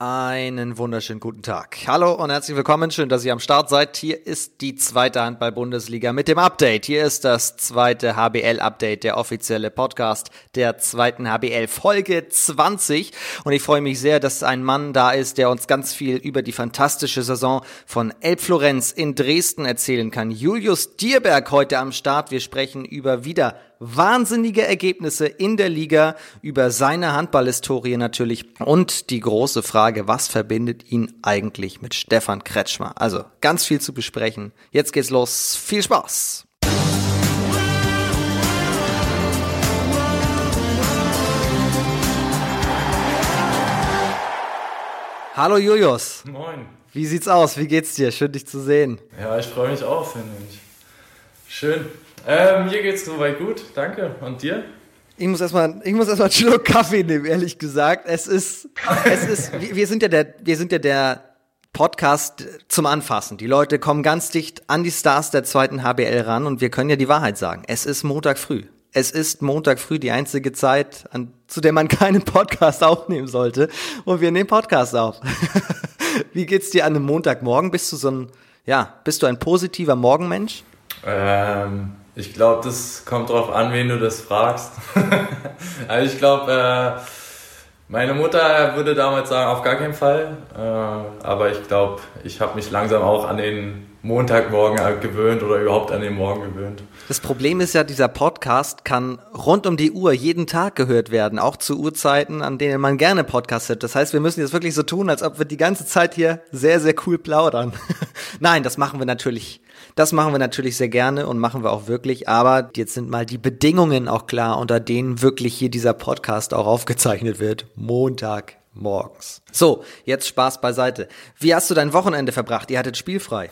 Einen wunderschönen guten Tag. Hallo und herzlich willkommen. Schön, dass ihr am Start seid. Hier ist die zweite Handball-Bundesliga mit dem Update. Hier ist das zweite HBL-Update, der offizielle Podcast der zweiten HBL Folge 20. Und ich freue mich sehr, dass ein Mann da ist, der uns ganz viel über die fantastische Saison von Elbflorenz in Dresden erzählen kann. Julius Dierberg heute am Start. Wir sprechen über wieder wahnsinnige Ergebnisse in der Liga, über seine Handballhistorie natürlich und die große Frage, was verbindet ihn eigentlich mit Stefan Kretschmer? Also ganz viel zu besprechen. Jetzt geht's los. Viel Spaß! Hallo Julius. Moin. Wie sieht's aus? Wie geht's dir? Schön dich zu sehen. Ja, ich freue mich auch, finde ich. Schön. Ähm, mir geht's soweit gut, danke. Und dir? Ich muss erstmal, ich muss erstmal einen Schluck Kaffee nehmen, ehrlich gesagt. Es ist, es ist, wir sind ja der, wir sind ja der Podcast zum Anfassen. Die Leute kommen ganz dicht an die Stars der zweiten HBL ran und wir können ja die Wahrheit sagen. Es ist Montag früh. Es ist Montag früh die einzige Zeit, an, zu der man keinen Podcast aufnehmen sollte. Und wir nehmen Podcast auf. Wie geht's dir an einem Montagmorgen? Bist du so ein, ja, bist du ein positiver Morgenmensch? Ähm, ich glaube, das kommt drauf an, wen du das fragst. also ich glaube, äh, meine Mutter würde damals sagen, auf gar keinen Fall. Äh, aber ich glaube, ich habe mich langsam auch an den Montagmorgen gewöhnt oder überhaupt an den Morgen gewöhnt. Das Problem ist ja, dieser Podcast kann rund um die Uhr jeden Tag gehört werden, auch zu Uhrzeiten, an denen man gerne Podcast hört. Das heißt, wir müssen jetzt wirklich so tun, als ob wir die ganze Zeit hier sehr, sehr cool plaudern. Nein, das machen wir natürlich das machen wir natürlich sehr gerne und machen wir auch wirklich, aber jetzt sind mal die Bedingungen auch klar, unter denen wirklich hier dieser Podcast auch aufgezeichnet wird. Montag morgens. So, jetzt Spaß beiseite. Wie hast du dein Wochenende verbracht? Ihr hattet spielfrei.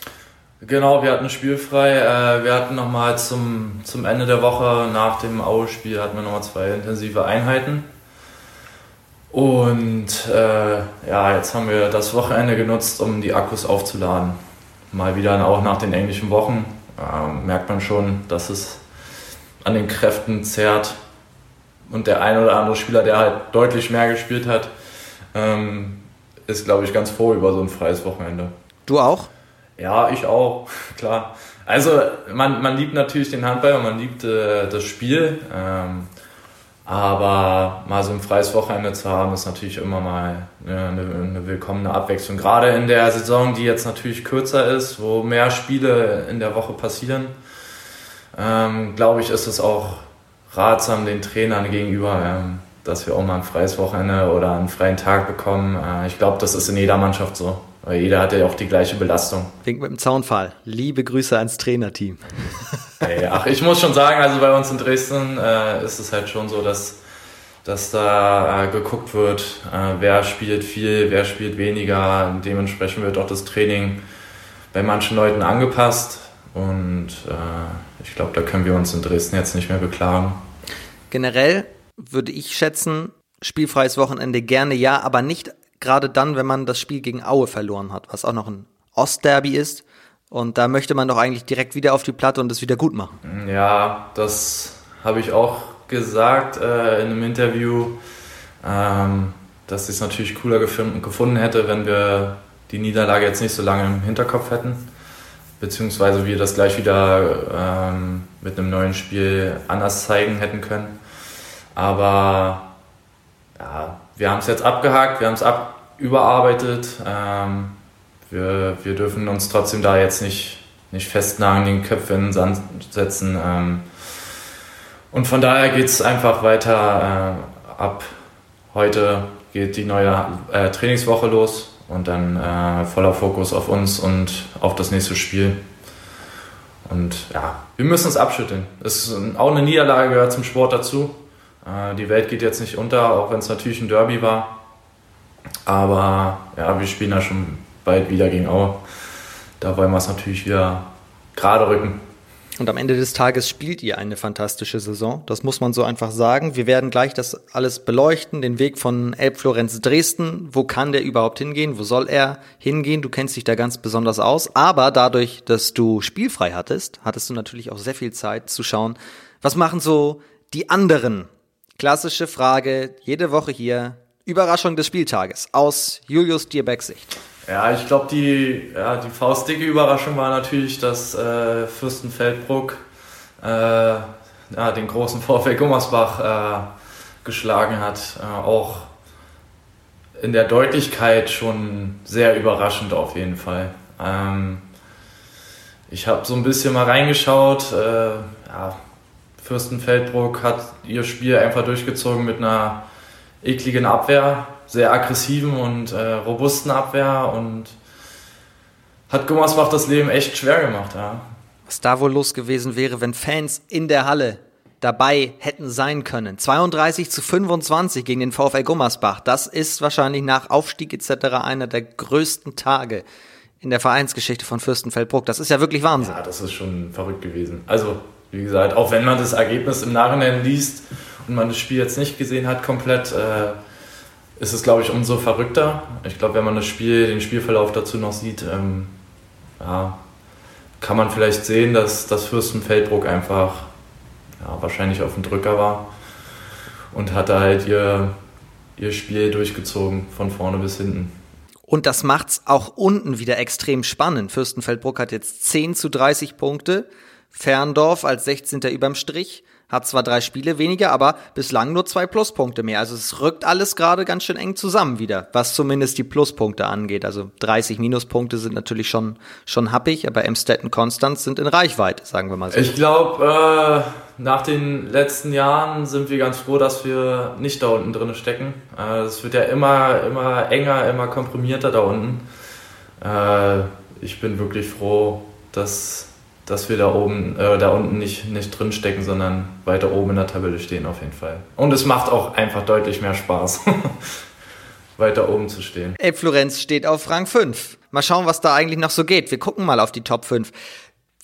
Genau, wir hatten spielfrei. Äh, wir hatten nochmal zum, zum Ende der Woche nach dem Aue-Spiel hatten wir nochmal zwei intensive Einheiten. Und äh, ja, jetzt haben wir das Wochenende genutzt, um die Akkus aufzuladen mal wieder auch nach den englischen Wochen äh, merkt man schon, dass es an den Kräften zerrt. Und der ein oder andere Spieler, der halt deutlich mehr gespielt hat, ähm, ist, glaube ich, ganz froh über so ein freies Wochenende. Du auch? Ja, ich auch, klar. Also man, man liebt natürlich den Handball und man liebt äh, das Spiel. Ähm, aber mal so ein freies Wochenende zu haben, ist natürlich immer mal eine, eine, willkommene Abwechslung. Gerade in der Saison, die jetzt natürlich kürzer ist, wo mehr Spiele in der Woche passieren, ähm, glaube ich, ist es auch ratsam den Trainern gegenüber, ähm, dass wir auch mal ein freies Wochenende oder einen freien Tag bekommen. Äh, ich glaube, das ist in jeder Mannschaft so. Weil jeder hat ja auch die gleiche Belastung. Wink mit dem Zaunfall. Liebe Grüße ans Trainerteam. Hey, ach, ich muss schon sagen, also bei uns in Dresden äh, ist es halt schon so, dass, dass da äh, geguckt wird, äh, wer spielt viel, wer spielt weniger. Dementsprechend wird auch das Training bei manchen Leuten angepasst. Und äh, ich glaube, da können wir uns in Dresden jetzt nicht mehr beklagen. Generell würde ich schätzen, spielfreies Wochenende gerne ja, aber nicht gerade dann, wenn man das Spiel gegen Aue verloren hat, was auch noch ein Ostderby ist. Und da möchte man doch eigentlich direkt wieder auf die Platte und es wieder gut machen. Ja, das habe ich auch gesagt äh, in einem Interview, ähm, dass ich es natürlich cooler gefunden hätte, wenn wir die Niederlage jetzt nicht so lange im Hinterkopf hätten, beziehungsweise wir das gleich wieder ähm, mit einem neuen Spiel anders zeigen hätten können. Aber ja, wir haben es jetzt abgehakt, wir haben es ab, überarbeitet. Ähm, wir, wir dürfen uns trotzdem da jetzt nicht, nicht festnageln, den Köpfe in den Sand setzen. Ähm, und von daher geht es einfach weiter äh, ab. Heute geht die neue äh, Trainingswoche los und dann äh, voller Fokus auf uns und auf das nächste Spiel. Und ja, wir müssen es abschütteln. Es ist auch eine Niederlage gehört zum Sport dazu. Äh, die Welt geht jetzt nicht unter, auch wenn es natürlich ein Derby war. Aber ja, wir spielen da schon bald wieder gegen Aue. Da wollen wir es natürlich wieder gerade rücken. Und am Ende des Tages spielt ihr eine fantastische Saison. Das muss man so einfach sagen. Wir werden gleich das alles beleuchten. Den Weg von Elbflorenz Dresden. Wo kann der überhaupt hingehen? Wo soll er hingehen? Du kennst dich da ganz besonders aus. Aber dadurch, dass du spielfrei hattest, hattest du natürlich auch sehr viel Zeit zu schauen, was machen so die anderen Klassische Frage, jede Woche hier. Überraschung des Spieltages aus Julius Dierbecks Sicht. Ja, ich glaube, die, ja, die faustdicke Überraschung war natürlich, dass äh, Fürstenfeldbruck äh, ja, den großen VfL Gummersbach äh, geschlagen hat. Äh, auch in der Deutlichkeit schon sehr überraschend auf jeden Fall. Ähm, ich habe so ein bisschen mal reingeschaut. Äh, ja, Fürstenfeldbruck hat ihr Spiel einfach durchgezogen mit einer ekligen Abwehr, sehr aggressiven und äh, robusten Abwehr und hat Gummersbach das Leben echt schwer gemacht. Ja. Was da wohl los gewesen wäre, wenn Fans in der Halle dabei hätten sein können. 32 zu 25 gegen den VfL Gummersbach. Das ist wahrscheinlich nach Aufstieg etc. einer der größten Tage in der Vereinsgeschichte von Fürstenfeldbruck. Das ist ja wirklich Wahnsinn. Ja, das ist schon verrückt gewesen. Also, wie gesagt, auch wenn man das Ergebnis im Nachhinein liest und man das Spiel jetzt nicht gesehen hat komplett, äh, ist es, glaube ich, umso verrückter. Ich glaube, wenn man das Spiel, den Spielverlauf dazu noch sieht, ähm, ja, kann man vielleicht sehen, dass das Fürstenfeldbruck einfach ja, wahrscheinlich auf dem Drücker war und hat da halt ihr, ihr Spiel durchgezogen, von vorne bis hinten. Und das macht's auch unten wieder extrem spannend. Fürstenfeldbruck hat jetzt 10 zu 30 Punkte. Ferndorf als 16. überm Strich hat zwar drei Spiele weniger, aber bislang nur zwei Pluspunkte mehr. Also es rückt alles gerade ganz schön eng zusammen wieder, was zumindest die Pluspunkte angeht. Also 30 Minuspunkte sind natürlich schon, schon happig, aber Emstetten Konstanz sind in Reichweite, sagen wir mal so. Ich glaube, äh, nach den letzten Jahren sind wir ganz froh, dass wir nicht da unten drin stecken. Äh, es äh, wird ja immer, immer enger, immer komprimierter da unten. Äh, ich bin wirklich froh, dass dass wir da oben, äh, da unten nicht, nicht drin stecken, sondern weiter oben in der Tabelle stehen auf jeden Fall. Und es macht auch einfach deutlich mehr Spaß, weiter oben zu stehen. Ey, Florenz steht auf Rang 5. Mal schauen, was da eigentlich noch so geht. Wir gucken mal auf die Top 5.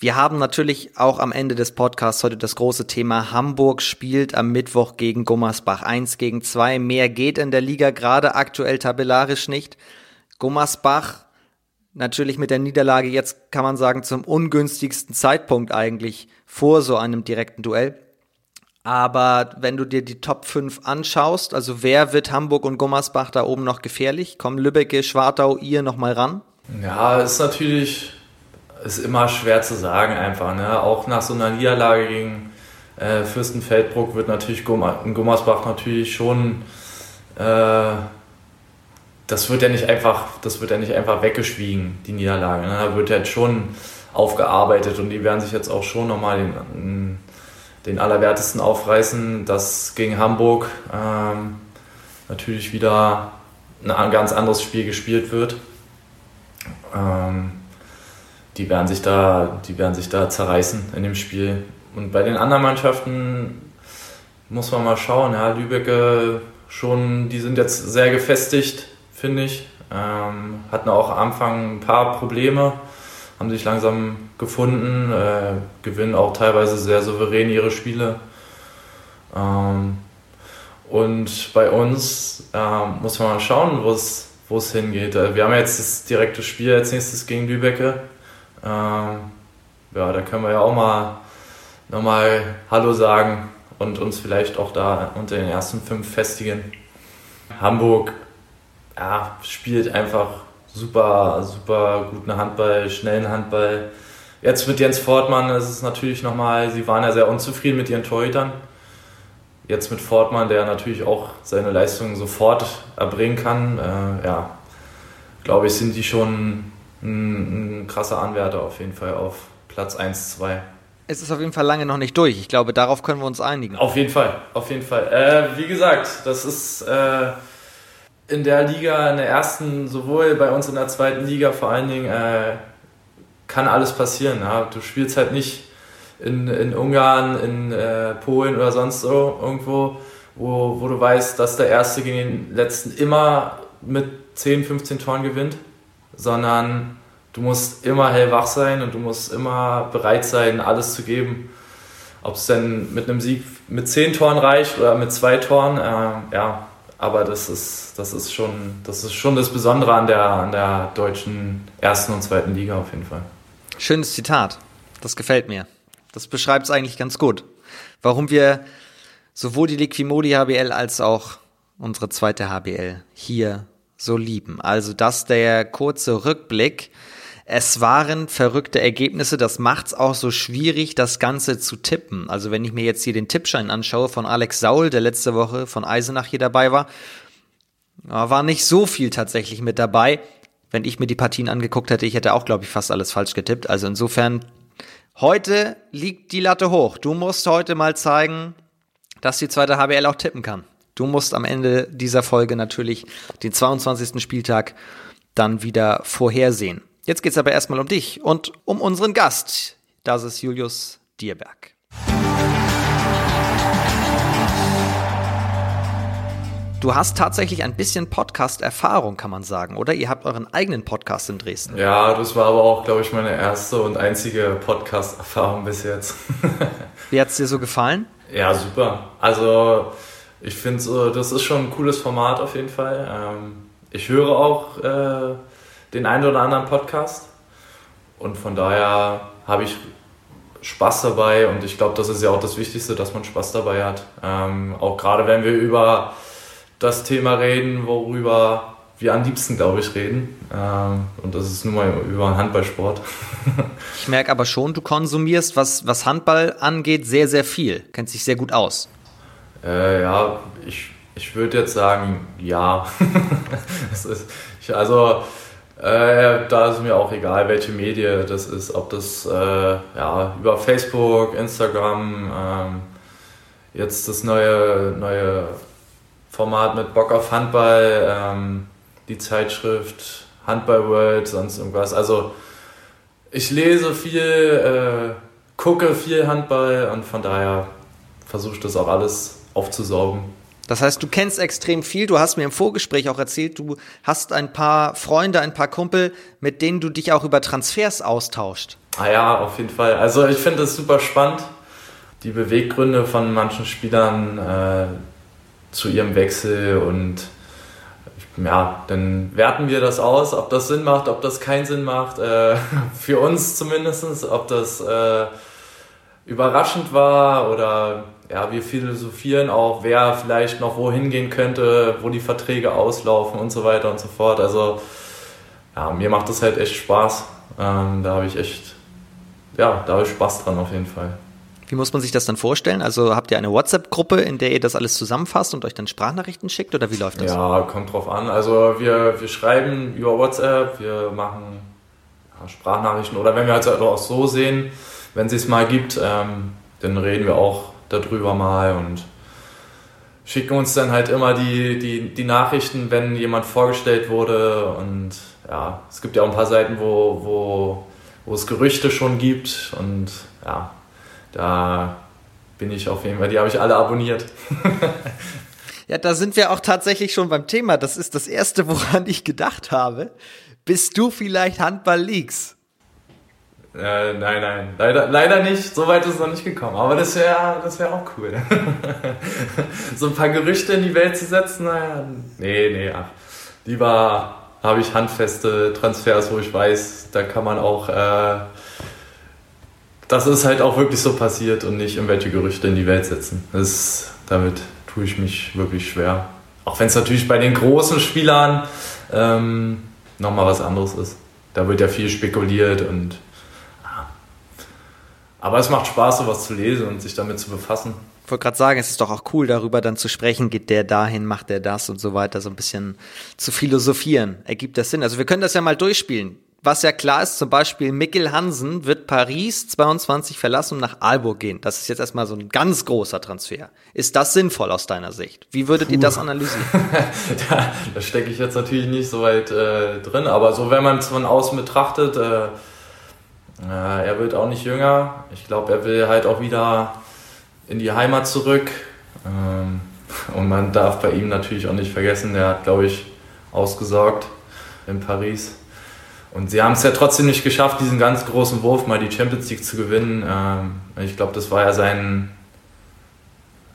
Wir haben natürlich auch am Ende des Podcasts heute das große Thema Hamburg spielt am Mittwoch gegen Gummersbach. 1 gegen 2. Mehr geht in der Liga gerade aktuell tabellarisch nicht. Gummersbach natürlich mit der Niederlage jetzt, kann man sagen, zum ungünstigsten Zeitpunkt eigentlich vor so einem direkten Duell. Aber wenn du dir die Top 5 anschaust, also wer wird Hamburg und Gummersbach da oben noch gefährlich? Kommen Lübbecke, Schwartau, ihr nochmal ran? Ja, ist natürlich ist immer schwer zu sagen einfach. Ne? Auch nach so einer Niederlage gegen äh, Fürstenfeldbruck wird natürlich Gummersbach natürlich schon äh, das wird ja nicht einfach, das wird ja nicht einfach weggeschwiegen, die Niederlage. Ne? Da wird ja jetzt schon aufgearbeitet und die werden sich jetzt auch schon nochmal den, den Allerwertesten aufreißen, dass gegen Hamburg ähm, natürlich wieder ein ganz anderes Spiel gespielt wird. Ähm, die werden sich da, die werden sich da zerreißen in dem Spiel. Und bei den anderen Mannschaften muss man mal schauen. Ja, Lübeck schon, die sind jetzt sehr gefestigt finde ich. Ähm, hatten auch am Anfang ein paar Probleme, haben sich langsam gefunden, äh, gewinnen auch teilweise sehr souverän ihre Spiele. Ähm, und bei uns äh, muss man mal schauen, wo es hingeht. Äh, wir haben jetzt das direkte Spiel als nächstes gegen Lübecke. Ähm, ja, da können wir ja auch mal nochmal Hallo sagen und uns vielleicht auch da unter den ersten fünf festigen. Hamburg ja, spielt einfach super, super guten Handball, schnellen Handball. Jetzt mit Jens Fortmann ist es natürlich nochmal, sie waren ja sehr unzufrieden mit ihren Torhütern. Jetzt mit Fortmann, der natürlich auch seine Leistungen sofort erbringen kann, äh, ja, glaube ich, sind die schon ein, ein krasser Anwärter auf jeden Fall auf Platz 1, 2 es ist auf jeden Fall lange noch nicht durch. Ich glaube, darauf können wir uns einigen. Auf jeden Fall, auf jeden Fall. Äh, wie gesagt, das ist äh, in der Liga, in der ersten, sowohl bei uns in der zweiten Liga vor allen Dingen, äh, kann alles passieren. Ja? Du spielst halt nicht in, in Ungarn, in äh, Polen oder sonst so irgendwo, wo, wo du weißt, dass der Erste gegen den Letzten immer mit 10, 15 Toren gewinnt, sondern du musst immer hellwach sein und du musst immer bereit sein, alles zu geben. Ob es denn mit einem Sieg mit 10 Toren reicht oder mit zwei Toren, äh, ja, aber das ist, das ist, schon, das ist schon das Besondere an der, an der deutschen ersten und zweiten Liga auf jeden Fall. Schönes Zitat. Das gefällt mir. Das beschreibt es eigentlich ganz gut. Warum wir sowohl die Liquimodi HBL als auch unsere zweite HBL hier so lieben. Also das der kurze Rückblick. Es waren verrückte Ergebnisse, das macht's auch so schwierig, das Ganze zu tippen. Also wenn ich mir jetzt hier den Tippschein anschaue von Alex Saul, der letzte Woche von Eisenach hier dabei war, war nicht so viel tatsächlich mit dabei. Wenn ich mir die Partien angeguckt hätte, ich hätte auch, glaube ich, fast alles falsch getippt. Also insofern, heute liegt die Latte hoch. Du musst heute mal zeigen, dass die zweite HBL auch tippen kann. Du musst am Ende dieser Folge natürlich den 22. Spieltag dann wieder vorhersehen. Jetzt geht's aber erstmal um dich und um unseren Gast. Das ist Julius Dierberg. Du hast tatsächlich ein bisschen Podcast-Erfahrung, kann man sagen, oder? Ihr habt euren eigenen Podcast in Dresden. Ja, das war aber auch, glaube ich, meine erste und einzige Podcast-Erfahrung bis jetzt. Wie hat's dir so gefallen? Ja, super. Also, ich finde, das ist schon ein cooles Format auf jeden Fall. Ähm, ich höre auch äh, den einen oder anderen Podcast. Und von daher habe ich Spaß dabei und ich glaube, das ist ja auch das Wichtigste, dass man Spaß dabei hat. Ähm, auch gerade wenn wir über das Thema reden, worüber wir am liebsten, glaube ich, reden. Ähm, und das ist nun mal über einen Handballsport. ich merke aber schon, du konsumierst, was, was Handball angeht, sehr, sehr viel. Kennt sich sehr gut aus. Äh, ja, ich, ich würde jetzt sagen, ja. ist, ich, also, äh, da ist mir auch egal, welche Medien das ist, ob das äh, ja, über Facebook, Instagram, ähm, jetzt das neue, neue Format mit Bock auf Handball, ähm, die Zeitschrift Handball World, sonst irgendwas. Also ich lese viel, äh, gucke viel Handball und von daher versuche ich das auch alles aufzusaugen. Das heißt, du kennst extrem viel. Du hast mir im Vorgespräch auch erzählt, du hast ein paar Freunde, ein paar Kumpel, mit denen du dich auch über Transfers austauscht. Ah ja, auf jeden Fall. Also ich finde es super spannend, die Beweggründe von manchen Spielern äh, zu ihrem Wechsel und ja, dann werten wir das aus, ob das Sinn macht, ob das keinen Sinn macht. Äh, für uns zumindest, ob das äh, überraschend war oder ja, wir philosophieren auch, wer vielleicht noch wohin gehen könnte, wo die Verträge auslaufen und so weiter und so fort. Also ja, mir macht das halt echt Spaß. Ähm, da habe ich echt, ja, da habe ich Spaß dran auf jeden Fall. Wie muss man sich das dann vorstellen? Also habt ihr eine WhatsApp-Gruppe, in der ihr das alles zusammenfasst und euch dann Sprachnachrichten schickt oder wie läuft das? Ja, kommt drauf an. Also wir, wir schreiben über WhatsApp, wir machen ja, Sprachnachrichten oder wenn wir halt auch so sehen, wenn es mal gibt, ähm, dann reden wir auch darüber mal und schicken uns dann halt immer die, die, die Nachrichten, wenn jemand vorgestellt wurde. Und ja, es gibt ja auch ein paar Seiten, wo, wo, wo es Gerüchte schon gibt. Und ja, da bin ich auf jeden Fall, die habe ich alle abonniert. ja, da sind wir auch tatsächlich schon beim Thema. Das ist das Erste, woran ich gedacht habe. Bist du vielleicht Handball Leagues? Äh, nein, nein, leider, leider nicht. So weit ist es noch nicht gekommen. Aber das wäre das wär auch cool. so ein paar Gerüchte in die Welt zu setzen, naja, nee, nee, ach. Lieber habe ich handfeste Transfers, wo ich weiß, da kann man auch, äh, das ist halt auch wirklich so passiert und nicht irgendwelche Gerüchte in die Welt setzen. Das, damit tue ich mich wirklich schwer. Auch wenn es natürlich bei den großen Spielern ähm, nochmal was anderes ist. Da wird ja viel spekuliert und aber es macht Spaß, sowas zu lesen und sich damit zu befassen. Ich wollte gerade sagen, es ist doch auch cool, darüber dann zu sprechen, geht der dahin, macht der das und so weiter, so ein bisschen zu philosophieren. Ergibt das Sinn? Also wir können das ja mal durchspielen. Was ja klar ist, zum Beispiel Mikkel Hansen wird Paris 22 verlassen und nach Aalborg gehen. Das ist jetzt erstmal so ein ganz großer Transfer. Ist das sinnvoll aus deiner Sicht? Wie würdet Puh. ihr das analysieren? da, da stecke ich jetzt natürlich nicht so weit äh, drin, aber so wenn man es von außen betrachtet, äh, äh, er wird auch nicht jünger. Ich glaube, er will halt auch wieder in die Heimat zurück. Ähm, und man darf bei ihm natürlich auch nicht vergessen, der hat, glaube ich, ausgesorgt in Paris. Und sie haben es ja trotzdem nicht geschafft, diesen ganz großen Wurf mal die Champions League zu gewinnen. Ähm, ich glaube, das war ja sein,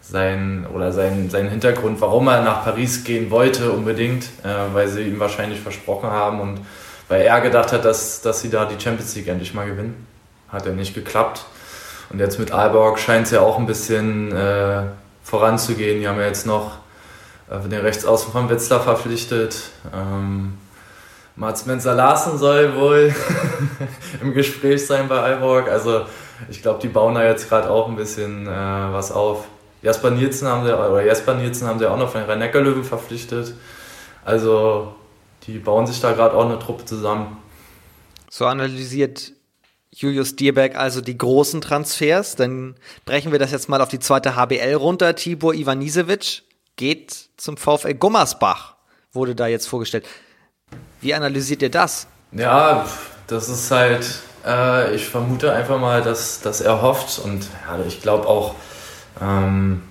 sein, oder sein, sein Hintergrund, warum er nach Paris gehen wollte unbedingt, äh, weil sie ihm wahrscheinlich versprochen haben und weil er gedacht hat, dass, dass sie da die Champions League endlich mal gewinnen. Hat ja nicht geklappt. Und jetzt mit Aalborg scheint es ja auch ein bisschen äh, voranzugehen. Die haben ja jetzt noch äh, den Rechtsaußen von Wetzlar verpflichtet. Ähm, Mats Menzer Larsen soll wohl im Gespräch sein bei Alborg. Also ich glaube, die bauen da jetzt gerade auch ein bisschen äh, was auf. Jasper Nielsen haben sie, oder Jasper Nielsen haben sie auch noch von den Rhein-Neckar-Löwen verpflichtet. Also die bauen sich da gerade auch eine Truppe zusammen. So analysiert Julius Dierberg also die großen Transfers. Dann brechen wir das jetzt mal auf die zweite HBL runter. Tibor Ivanisevic geht zum VfL Gummersbach, wurde da jetzt vorgestellt. Wie analysiert ihr das? Ja, das ist halt, äh, ich vermute einfach mal, dass, dass er hofft und ja, ich glaube auch, ähm,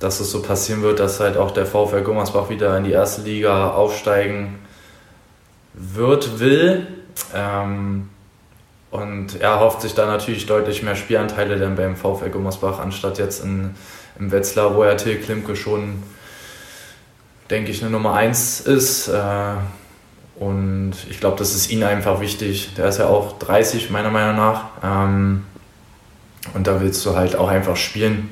dass es so passieren wird, dass halt auch der VfL Gummersbach wieder in die erste Liga aufsteigen wird, will. Ähm, und er hofft sich da natürlich deutlich mehr Spielanteile dann beim VfL Gummersbach, anstatt jetzt in, im Wetzlar, wo er Till Klimke schon, denke ich, eine Nummer 1 ist. Äh, und ich glaube, das ist ihm einfach wichtig. Der ist ja auch 30, meiner Meinung nach. Ähm, und da willst du halt auch einfach spielen.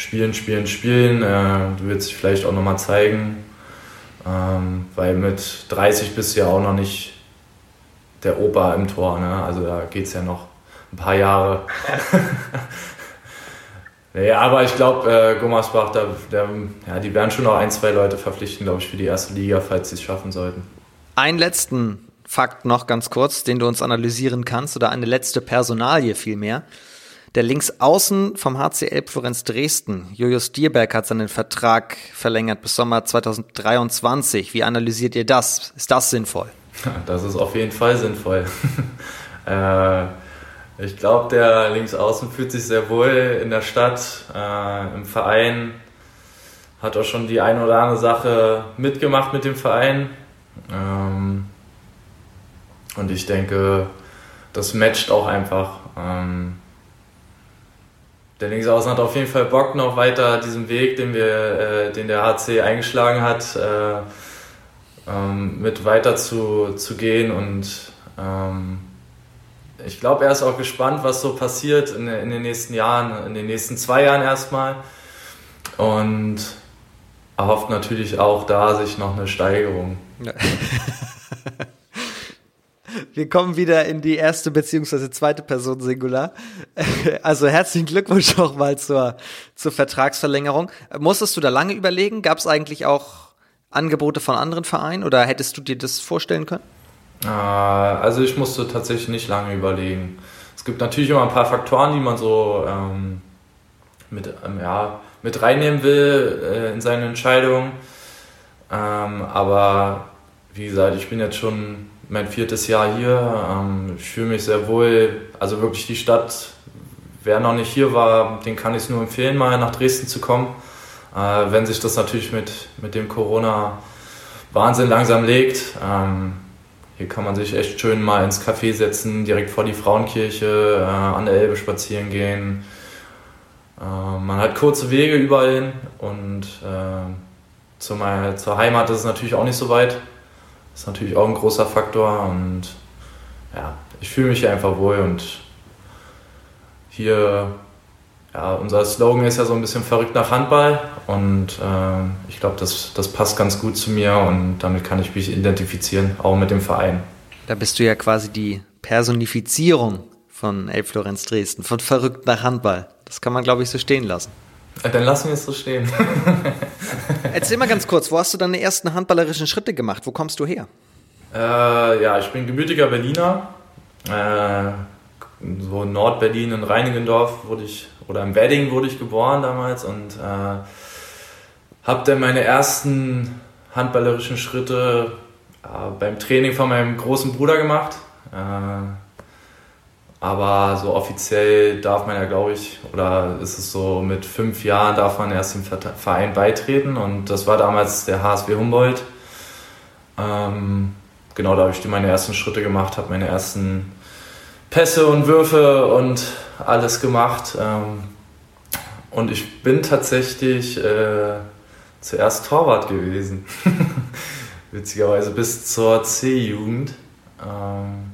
Spielen, spielen, spielen. Äh, du willst dich vielleicht auch nochmal zeigen. Ähm, weil mit 30 bist du ja auch noch nicht der Opa im Tor. Ne? Also da geht es ja noch ein paar Jahre. nee, aber ich glaube, äh, Gummersbach, da, der, ja, die werden schon noch ein, zwei Leute verpflichten, glaube ich, für die erste Liga, falls sie es schaffen sollten. Einen letzten Fakt noch ganz kurz, den du uns analysieren kannst, oder eine letzte Personalie vielmehr. Der Linksaußen vom HCL Florenz Dresden, Julius Dierberg, hat seinen Vertrag verlängert bis Sommer 2023. Wie analysiert ihr das? Ist das sinnvoll? Das ist auf jeden Fall sinnvoll. äh, ich glaube, der Linksaußen fühlt sich sehr wohl in der Stadt, äh, im Verein, hat auch schon die eine oder andere Sache mitgemacht mit dem Verein. Ähm, und ich denke, das matcht auch einfach. Ähm, der Linksaußen hat auf jeden Fall Bock noch weiter diesen Weg, den wir, äh, den der HC eingeschlagen hat, äh, ähm, mit weiter zu, zu gehen und ähm, ich glaube, er ist auch gespannt, was so passiert in, in, den nächsten Jahren, in den nächsten zwei Jahren erstmal. Und er hofft natürlich auch da sich noch eine Steigerung. Ja. Wir kommen wieder in die erste beziehungsweise zweite Person Singular. Also herzlichen Glückwunsch auch mal zur, zur Vertragsverlängerung. Musstest du da lange überlegen? Gab es eigentlich auch Angebote von anderen Vereinen oder hättest du dir das vorstellen können? Äh, also ich musste tatsächlich nicht lange überlegen. Es gibt natürlich immer ein paar Faktoren, die man so ähm, mit, ähm, ja, mit reinnehmen will äh, in seine Entscheidung. Ähm, aber wie gesagt, ich bin jetzt schon mein viertes Jahr hier. Ähm, ich fühle mich sehr wohl. Also wirklich die Stadt, wer noch nicht hier war, den kann ich es nur empfehlen, mal nach Dresden zu kommen. Äh, wenn sich das natürlich mit, mit dem Corona-Wahnsinn langsam legt. Ähm, hier kann man sich echt schön mal ins Café setzen, direkt vor die Frauenkirche, äh, an der Elbe spazieren gehen. Äh, man hat kurze Wege überall hin und äh, zu meiner, zur Heimat ist es natürlich auch nicht so weit. Das ist natürlich auch ein großer Faktor und ja, ich fühle mich hier einfach wohl und hier ja, unser Slogan ist ja so ein bisschen verrückt nach Handball und äh, ich glaube, das, das passt ganz gut zu mir und damit kann ich mich identifizieren, auch mit dem Verein. Da bist du ja quasi die Personifizierung von Elf Florenz Dresden, von verrückt nach Handball. Das kann man, glaube ich, so stehen lassen. Dann lassen wir es so stehen. Erzähl mal ganz kurz, wo hast du deine ersten handballerischen Schritte gemacht? Wo kommst du her? Äh, ja, ich bin gebürtiger Berliner. Äh, so Nordberlin in Reinigendorf wurde ich, oder im Wedding wurde ich geboren damals und äh, habe dann meine ersten handballerischen Schritte äh, beim Training von meinem großen Bruder gemacht. Aber so offiziell darf man ja, glaube ich, oder ist es so, mit fünf Jahren darf man erst dem Verein beitreten und das war damals der HSW Humboldt. Ähm, genau, da habe ich meine ersten Schritte gemacht, habe meine ersten Pässe und Würfe und alles gemacht. Ähm, und ich bin tatsächlich äh, zuerst Torwart gewesen. Witzigerweise bis zur C-Jugend. Ähm,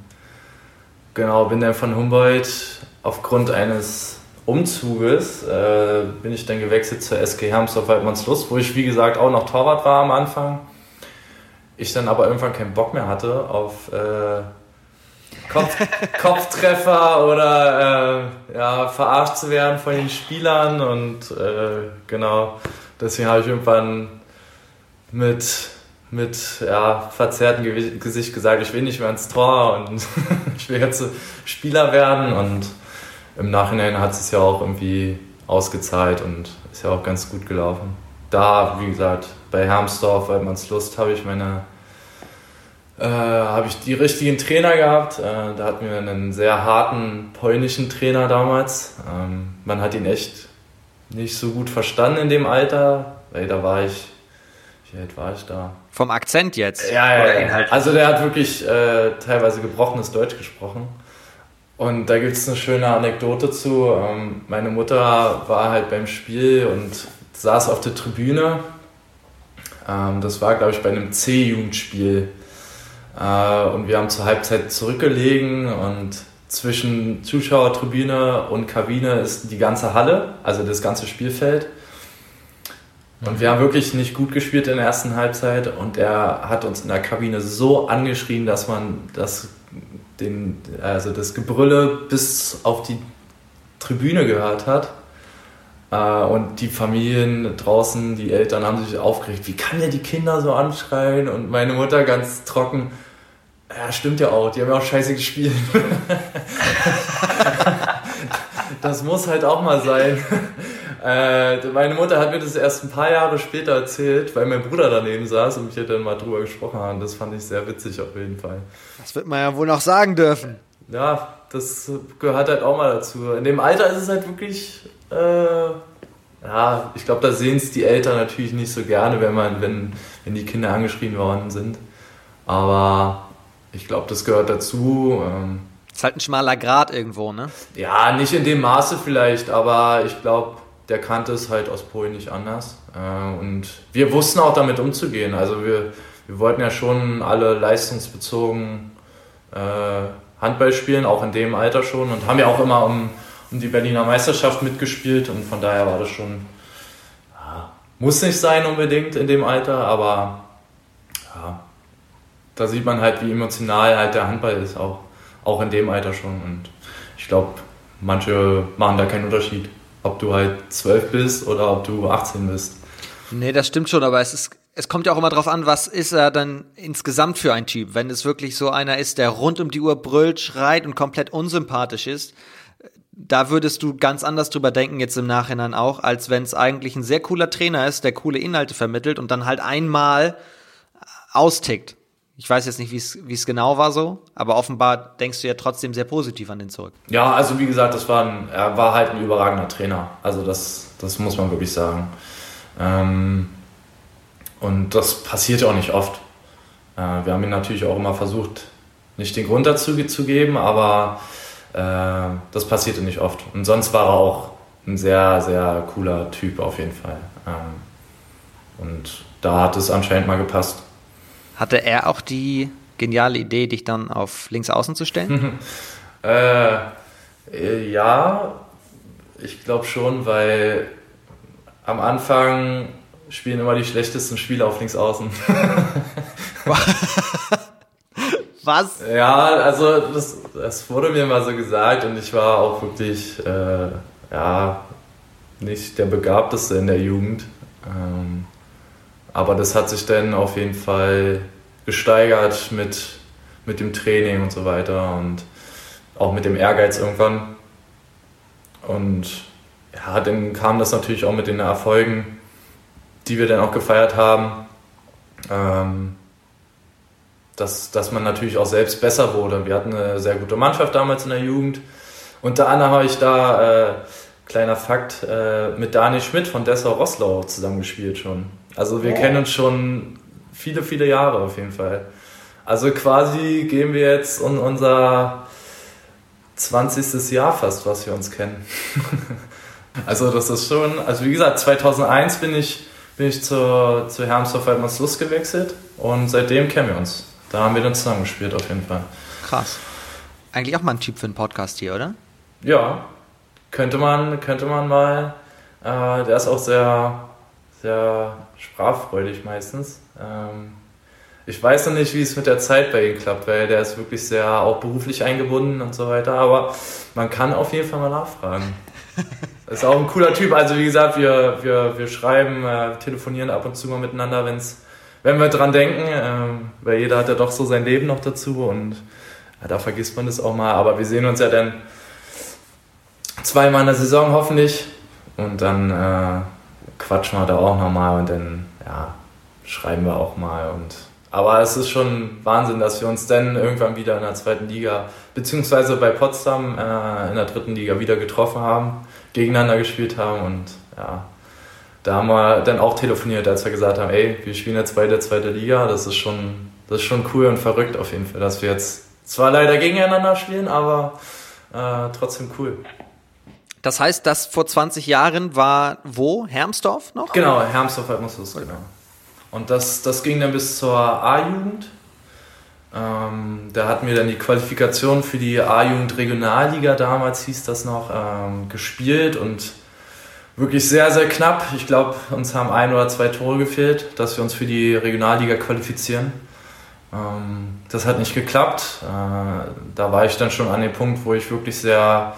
genau, bin dann von Humboldt aufgrund eines Umzuges äh, bin ich dann gewechselt zur SG Hermsdorf Waldmannslust, wo ich wie gesagt auch noch Torwart war am Anfang. Ich dann aber irgendwann keinen Bock mehr hatte auf äh, Kopf, Kopftreffer oder äh, ja, verarscht zu werden von den Spielern und äh, genau deswegen habe ich irgendwann mit mit ja, verzerrtem Gesicht gesagt, ich will nicht mehr ins Tor und ich will jetzt Spieler werden und im Nachhinein hat es ja auch irgendwie ausgezahlt und ist ja auch ganz gut gelaufen. Da, wie gesagt, bei Hermsdorf, weil man's Lust, habe ich meine äh, habe ich die richtigen Trainer gehabt. Äh, da hatten wir einen sehr harten polnischen Trainer damals. Ähm, man hat ihn echt nicht so gut verstanden in dem Alter, weil da war ich wie alt war ich da? Vom Akzent jetzt? Ja, ja, ja. Also der hat wirklich äh, teilweise gebrochenes Deutsch gesprochen. Und da gibt es eine schöne Anekdote zu. Ähm, meine Mutter war halt beim Spiel und saß auf der Tribüne. Ähm, das war, glaube ich, bei einem C-Jugendspiel. Äh, und wir haben zur Halbzeit zurückgelegen und zwischen Zuschauertribüne und Kabine ist die ganze Halle, also das ganze Spielfeld. Und wir haben wirklich nicht gut gespielt in der ersten Halbzeit und er hat uns in der Kabine so angeschrien, dass man das, den, also das Gebrülle bis auf die Tribüne gehört hat. Äh, und die Familien draußen, die Eltern haben sich aufgeregt, wie kann der die Kinder so anschreien? Und meine Mutter ganz trocken, ja, stimmt ja auch, die haben ja auch scheiße gespielt. das muss halt auch mal sein. Äh, meine Mutter hat mir das erst ein paar Jahre später erzählt, weil mein Bruder daneben saß und mich dann mal drüber gesprochen haben. Das fand ich sehr witzig auf jeden Fall. Das wird man ja wohl noch sagen dürfen. Ja, das gehört halt auch mal dazu. In dem Alter ist es halt wirklich, äh, ja, ich glaube, da sehen es die Eltern natürlich nicht so gerne, wenn, man, wenn, wenn die Kinder angeschrien worden sind. Aber ich glaube, das gehört dazu. Ähm, ist halt ein schmaler Grad irgendwo, ne? Ja, nicht in dem Maße vielleicht, aber ich glaube, der kannte es halt aus Polen nicht anders. Äh, und wir wussten auch damit umzugehen. Also wir, wir wollten ja schon alle leistungsbezogen äh, Handball spielen, auch in dem Alter schon und haben ja auch immer um, um die Berliner Meisterschaft mitgespielt und von daher war das schon, muss nicht sein unbedingt in dem Alter, aber ja, da sieht man halt, wie emotional halt der Handball ist, auch, auch in dem Alter schon und ich glaube, manche machen da keinen Unterschied ob du halt 12 bist oder ob du 18 bist. Nee, das stimmt schon, aber es ist, es kommt ja auch immer drauf an, was ist er dann insgesamt für ein Typ. Wenn es wirklich so einer ist, der rund um die Uhr brüllt, schreit und komplett unsympathisch ist, da würdest du ganz anders drüber denken, jetzt im Nachhinein auch, als wenn es eigentlich ein sehr cooler Trainer ist, der coole Inhalte vermittelt und dann halt einmal austickt. Ich weiß jetzt nicht, wie es genau war so, aber offenbar denkst du ja trotzdem sehr positiv an den zurück. Ja, also wie gesagt, das war ein, er war halt ein überragender Trainer. Also das, das muss man wirklich sagen. Ähm, und das passiert auch nicht oft. Äh, wir haben ihn natürlich auch immer versucht, nicht den Grund dazu zu geben, aber äh, das passierte nicht oft. Und sonst war er auch ein sehr, sehr cooler Typ auf jeden Fall. Ähm, und da hat es anscheinend mal gepasst. Hatte er auch die geniale Idee, dich dann auf links außen zu stellen? äh, äh, ja, ich glaube schon, weil am Anfang spielen immer die schlechtesten Spieler auf links außen. Was? Ja, also das, das, wurde mir mal so gesagt und ich war auch wirklich äh, ja, nicht der Begabteste in der Jugend. Ähm, aber das hat sich dann auf jeden Fall gesteigert mit, mit dem Training und so weiter und auch mit dem Ehrgeiz irgendwann. Und ja, dann kam das natürlich auch mit den Erfolgen, die wir dann auch gefeiert haben, ähm, dass, dass man natürlich auch selbst besser wurde. Wir hatten eine sehr gute Mannschaft damals in der Jugend. Unter anderem habe ich da, äh, kleiner Fakt, äh, mit Daniel Schmidt von Dessau-Rosslau zusammengespielt schon. Also wir oh. kennen uns schon viele, viele Jahre auf jeden Fall. Also quasi gehen wir jetzt in unser 20. Jahr fast, was wir uns kennen. also das ist schon, also wie gesagt, 2001 bin ich, bin ich zur, zu Hermsdorf Waldmannslust gewechselt und seitdem kennen wir uns. Da haben wir dann zusammen gespielt auf jeden Fall. Krass. Eigentlich auch mal ein Typ für einen Podcast hier, oder? Ja, könnte man, könnte man mal. Äh, der ist auch sehr, sehr sprachfreudig meistens. Ähm, ich weiß noch nicht, wie es mit der Zeit bei ihm klappt, weil der ist wirklich sehr auch beruflich eingebunden und so weiter. Aber man kann auf jeden Fall mal nachfragen. ist auch ein cooler Typ. Also wie gesagt, wir, wir, wir schreiben, äh, telefonieren ab und zu mal miteinander, wenn's, wenn wir dran denken. Ähm, weil jeder hat ja doch so sein Leben noch dazu und ja, da vergisst man das auch mal. Aber wir sehen uns ja dann zweimal in der Saison hoffentlich und dann äh, quatschen wir da auch nochmal und dann ja, schreiben wir auch mal und aber es ist schon Wahnsinn, dass wir uns dann irgendwann wieder in der zweiten Liga, beziehungsweise bei Potsdam äh, in der dritten Liga wieder getroffen haben, gegeneinander gespielt haben und ja, da haben wir dann auch telefoniert, als wir gesagt haben, ey, wir spielen jetzt beide zweite Liga, das ist schon, das ist schon cool und verrückt auf jeden Fall, dass wir jetzt zwar leider gegeneinander spielen, aber äh, trotzdem cool. Das heißt, das vor 20 Jahren war wo? Hermsdorf noch? Genau, Hermsdorf muss es, genau. Und das, das ging dann bis zur A-Jugend. Ähm, da hatten wir dann die Qualifikation für die A-Jugend Regionalliga, damals hieß das noch, ähm, gespielt und wirklich sehr, sehr knapp. Ich glaube, uns haben ein oder zwei Tore gefehlt, dass wir uns für die Regionalliga qualifizieren. Ähm, das hat nicht geklappt. Äh, da war ich dann schon an dem Punkt, wo ich wirklich sehr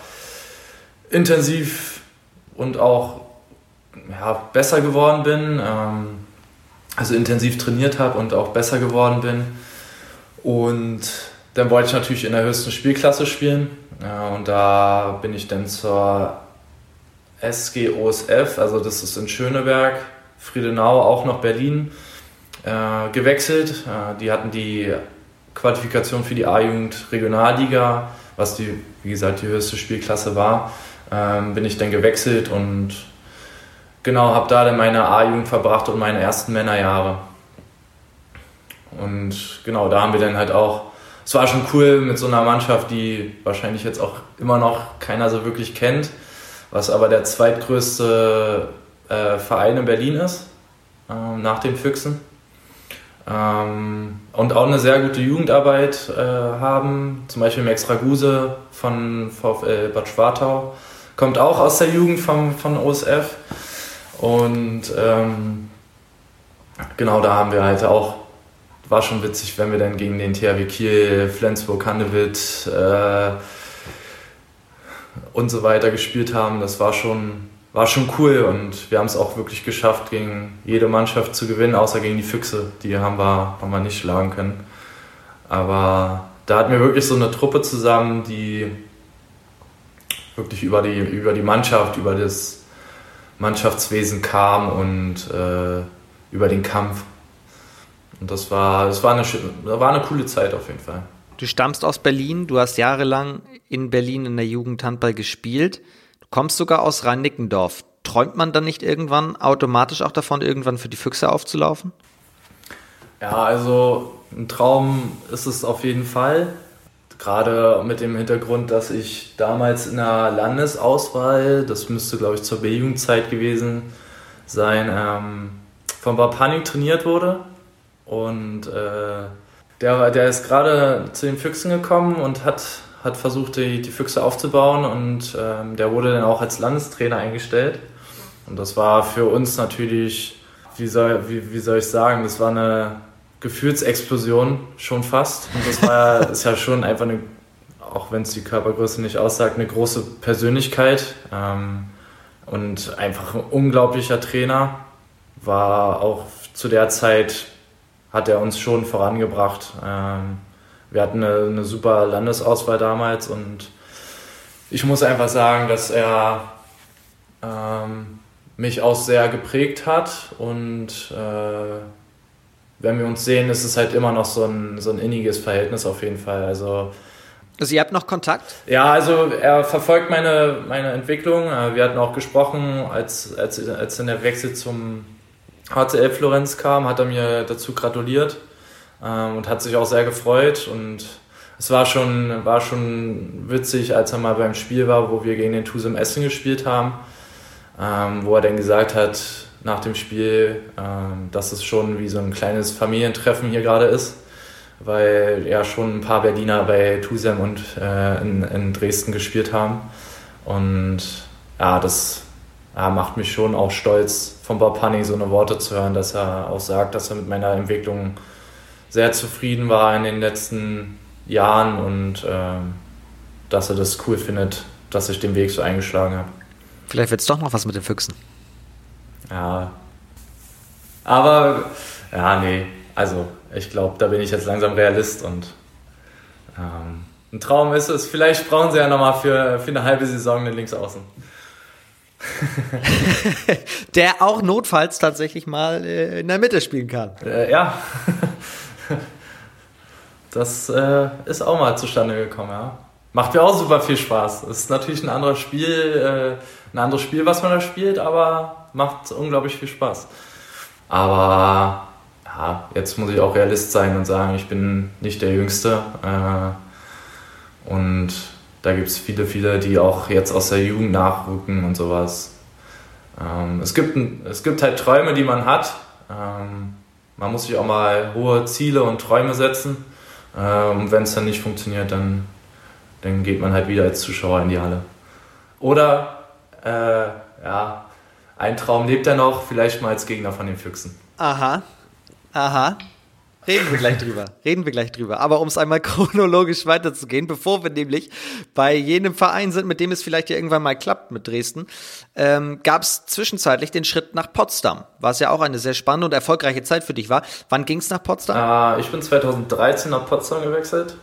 intensiv und auch ja, besser geworden bin. Ähm, also intensiv trainiert habe und auch besser geworden bin. Und dann wollte ich natürlich in der höchsten Spielklasse spielen. Ja, und da bin ich dann zur SG OSF, also das ist in Schöneberg, Friedenau, auch noch Berlin, äh, gewechselt. Äh, die hatten die Qualifikation für die A-Jugend Regionalliga, was die, wie gesagt, die höchste Spielklasse war. Ähm, bin ich dann gewechselt und Genau, habe da dann meine A-Jugend verbracht und meine ersten Männerjahre. Und genau, da haben wir dann halt auch, es war schon cool mit so einer Mannschaft, die wahrscheinlich jetzt auch immer noch keiner so wirklich kennt, was aber der zweitgrößte äh, Verein in Berlin ist, äh, nach den Füchsen. Ähm, und auch eine sehr gute Jugendarbeit äh, haben, zum Beispiel Max Raguse von VfL Bad Schwartau, kommt auch aus der Jugend vom, von OSF. Und ähm, genau da haben wir halt auch, war schon witzig, wenn wir dann gegen den THW Kiel, Flensburg, Handewitt äh, und so weiter gespielt haben. Das war schon, war schon cool und wir haben es auch wirklich geschafft, gegen jede Mannschaft zu gewinnen, außer gegen die Füchse. Die haben wir, haben wir nicht schlagen können. Aber da hatten wir wirklich so eine Truppe zusammen, die wirklich über die, über die Mannschaft, über das Mannschaftswesen kam und äh, über den Kampf. Und das war, das war eine, war eine coole Zeit auf jeden Fall. Du stammst aus Berlin, du hast jahrelang in Berlin in der Jugend Handball gespielt. Du kommst sogar aus Rhein-Nickendorf. Träumt man dann nicht irgendwann automatisch auch davon, irgendwann für die Füchse aufzulaufen? Ja, also ein Traum ist es auf jeden Fall. Gerade mit dem Hintergrund, dass ich damals in der Landesauswahl, das müsste glaube ich zur B-Jugendzeit gewesen sein, ähm, von Barpanik trainiert wurde. Und äh, der, der ist gerade zu den Füchsen gekommen und hat, hat versucht, die, die Füchse aufzubauen. Und ähm, der wurde dann auch als Landestrainer eingestellt. Und das war für uns natürlich, wie soll, wie, wie soll ich sagen, das war eine Gefühlsexplosion schon fast. Und das war ist ja schon einfach eine, auch wenn es die Körpergröße nicht aussagt, eine große Persönlichkeit ähm, und einfach ein unglaublicher Trainer. War auch zu der Zeit, hat er uns schon vorangebracht. Ähm, wir hatten eine, eine, super Landesauswahl damals und ich muss einfach sagen, dass er ähm, mich auch sehr geprägt hat und äh, wenn wir uns sehen, ist es halt immer noch so ein, so ein inniges Verhältnis auf jeden Fall. Also, also ihr habt noch Kontakt? Ja, also er verfolgt meine, meine Entwicklung. Äh, wir hatten auch gesprochen, als, als, als dann der Wechsel zum HCL Florenz kam, hat er mir dazu gratuliert ähm, und hat sich auch sehr gefreut. Und es war schon, war schon witzig, als er mal beim Spiel war, wo wir gegen den Tusem Essen gespielt haben, ähm, wo er dann gesagt hat, nach dem Spiel, ähm, dass es schon wie so ein kleines Familientreffen hier gerade ist, weil ja schon ein paar Berliner bei Tusem und äh, in, Dresden gespielt haben. Und ja, das macht mich schon auch stolz, von Bob Honey so eine Worte zu hören, dass er auch sagt, dass er mit meiner Entwicklung sehr zufrieden war in den letzten Jahren und äh, dass er das cool findet, dass ich den Weg so eingeschlagen habe. Vielleicht wird es doch noch was mit den Füchsen. Ja. Aber, ja, nee. Also, ich glaube, da bin ich jetzt langsam Realist und ähm, ein Traum ist es. Vielleicht brauchen sie ja nochmal für, für eine halbe Saison den Linksaußen. Der auch notfalls tatsächlich mal äh, in der Mitte spielen kann. Äh, ja. Das äh, ist auch mal zustande gekommen, ja. Macht mir auch super viel Spaß. Es ist natürlich ein anderes Spiel, äh, ein anderes Spiel, was man da spielt, aber macht unglaublich viel Spaß. Aber ja, jetzt muss ich auch Realist sein und sagen, ich bin nicht der Jüngste. Äh, und da gibt es viele, viele, die auch jetzt aus der Jugend nachrücken und sowas. Ähm, es, gibt, es gibt halt Träume, die man hat. Ähm, man muss sich auch mal hohe Ziele und Träume setzen. Äh, und wenn es dann nicht funktioniert, dann, dann geht man halt wieder als Zuschauer in die Halle. Oder, äh, ja, ein Traum lebt er noch, vielleicht mal als Gegner von den Füchsen. Aha, aha. Reden wir gleich drüber. Reden wir gleich drüber. Aber um es einmal chronologisch weiterzugehen, bevor wir nämlich bei jenem Verein sind, mit dem es vielleicht ja irgendwann mal klappt mit Dresden, ähm, gab es zwischenzeitlich den Schritt nach Potsdam, was ja auch eine sehr spannende und erfolgreiche Zeit für dich war. Wann ging es nach Potsdam? Äh, ich bin 2013 nach Potsdam gewechselt.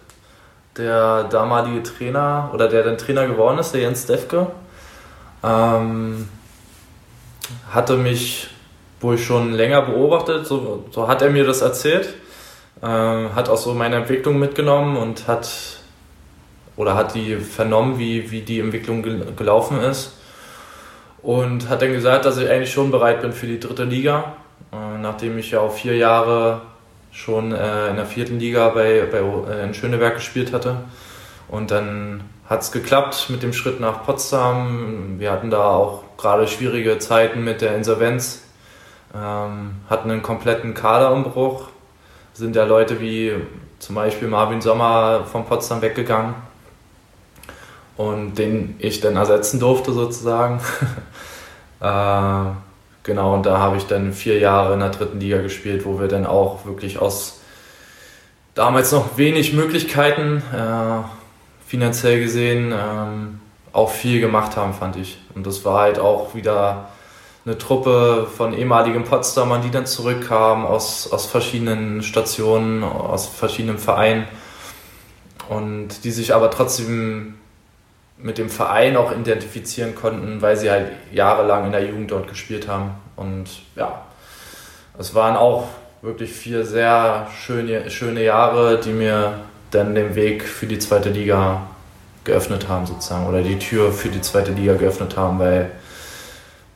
Der damalige Trainer oder der dann Trainer geworden ist, der Jens Defke, ähm, hatte mich wohl schon länger beobachtet, so, so hat er mir das erzählt ähm, hat auch so meine Entwicklung mitgenommen und hat oder hat die vernommen, wie, wie die Entwicklung gel gelaufen ist. Und hat dann gesagt, dass ich eigentlich schon bereit bin für die dritte Liga, äh, nachdem ich ja auch vier Jahre schon äh, in der vierten Liga bei, bei äh, in Schöneberg gespielt hatte. Und dann hat es geklappt mit dem Schritt nach Potsdam. Wir hatten da auch gerade schwierige Zeiten mit der Insolvenz, ähm, hatten einen kompletten Kaderumbruch sind ja Leute wie zum Beispiel Marvin Sommer von Potsdam weggegangen und den ich dann ersetzen durfte sozusagen. äh, genau, und da habe ich dann vier Jahre in der dritten Liga gespielt, wo wir dann auch wirklich aus damals noch wenig Möglichkeiten, äh, finanziell gesehen, ähm, auch viel gemacht haben, fand ich. Und das war halt auch wieder eine Truppe von ehemaligen Potsdamern, die dann zurückkamen aus, aus verschiedenen Stationen, aus verschiedenen Vereinen und die sich aber trotzdem mit dem Verein auch identifizieren konnten, weil sie halt jahrelang in der Jugend dort gespielt haben. Und ja, es waren auch wirklich vier sehr schöne, schöne Jahre, die mir dann den Weg für die zweite Liga geöffnet haben, sozusagen, oder die Tür für die zweite Liga geöffnet haben, weil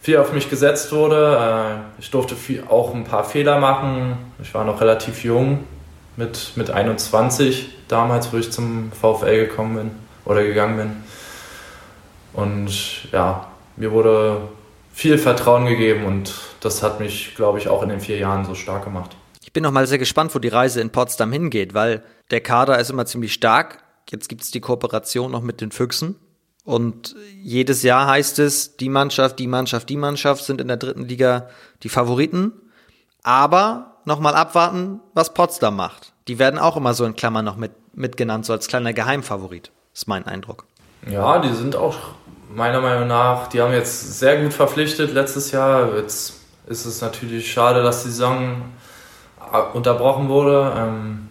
viel auf mich gesetzt wurde. Äh, ich durfte viel, auch ein paar Fehler machen. Ich war noch relativ jung, mit, mit 21 damals, wo ich zum VfL gekommen bin oder gegangen bin. Und ja, mir wurde viel Vertrauen gegeben und das hat mich, glaube ich, auch in den vier Jahren so stark gemacht. Ich bin noch mal sehr gespannt, wo die Reise in Potsdam hingeht, weil der Kader ist immer ziemlich stark. Jetzt gibt es die Kooperation noch mit den Füchsen. Und jedes Jahr heißt es, die Mannschaft, die Mannschaft, die Mannschaft sind in der dritten Liga die Favoriten. Aber nochmal abwarten, was Potsdam macht. Die werden auch immer so in Klammern noch mit, mitgenannt, so als kleiner Geheimfavorit, ist mein Eindruck. Ja, die sind auch meiner Meinung nach, die haben jetzt sehr gut verpflichtet letztes Jahr. Jetzt ist es natürlich schade, dass die Saison unterbrochen wurde. Ähm,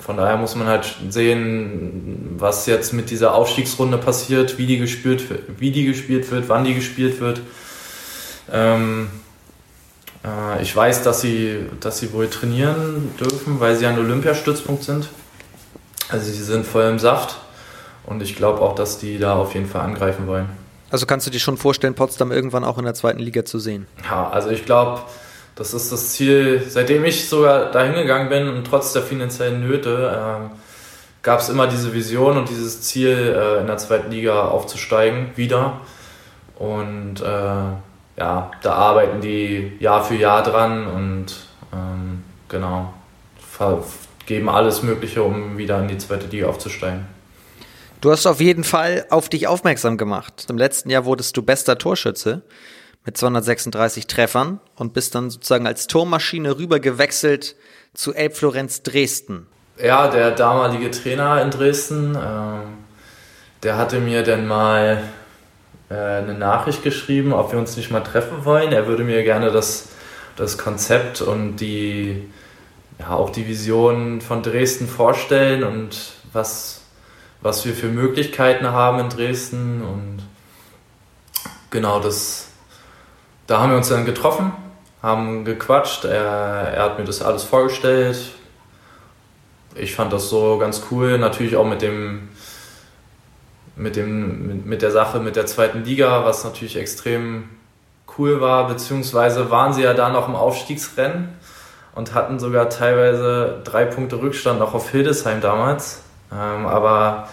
von daher muss man halt sehen, was jetzt mit dieser Aufstiegsrunde passiert, wie die gespielt, wie die gespielt wird, wann die gespielt wird. Ähm, äh, ich weiß, dass sie, dass sie wohl trainieren dürfen, weil sie ein Olympiastützpunkt sind. Also sie sind voll im Saft und ich glaube auch, dass die da auf jeden Fall angreifen wollen. Also kannst du dir schon vorstellen, Potsdam irgendwann auch in der zweiten Liga zu sehen? Ja, also ich glaube, das ist das Ziel, seitdem ich sogar dahin gegangen bin und trotz der finanziellen Nöte äh, gab es immer diese Vision und dieses Ziel, äh, in der zweiten Liga aufzusteigen, wieder. Und äh, ja, da arbeiten die Jahr für Jahr dran und ähm, genau, geben alles Mögliche, um wieder in die zweite Liga aufzusteigen. Du hast auf jeden Fall auf dich aufmerksam gemacht. Im letzten Jahr wurdest du bester Torschütze mit 236 Treffern und bist dann sozusagen als Tormaschine rüber gewechselt zu Elb Florenz Dresden. Ja, der damalige Trainer in Dresden, äh, der hatte mir dann mal äh, eine Nachricht geschrieben, ob wir uns nicht mal treffen wollen. Er würde mir gerne das, das Konzept und die, ja, auch die Vision von Dresden vorstellen und was was wir für Möglichkeiten haben in Dresden. Und genau das, da haben wir uns dann getroffen, haben gequatscht. Er, er hat mir das alles vorgestellt. Ich fand das so ganz cool. Natürlich auch mit dem, mit, dem, mit, der Sache mit der zweiten Liga, was natürlich extrem cool war, beziehungsweise waren sie ja da noch im Aufstiegsrennen und hatten sogar teilweise drei Punkte Rückstand noch auf Hildesheim damals. Ähm, aber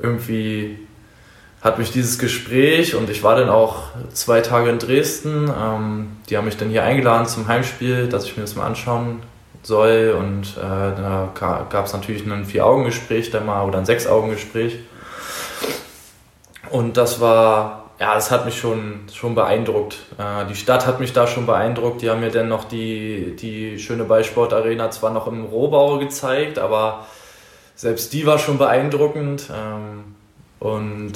irgendwie hat mich dieses Gespräch und ich war dann auch zwei Tage in Dresden. Ähm, die haben mich dann hier eingeladen zum Heimspiel, dass ich mir das mal anschauen soll. Und äh, da gab es natürlich ein Vier-Augen-Gespräch dann mal oder ein Sechs-Augen-Gespräch. Und das war, ja, das hat mich schon, schon beeindruckt. Äh, die Stadt hat mich da schon beeindruckt. Die haben mir dann noch die, die schöne Ballsportarena zwar noch im Rohbau gezeigt, aber selbst die war schon beeindruckend. Ähm, und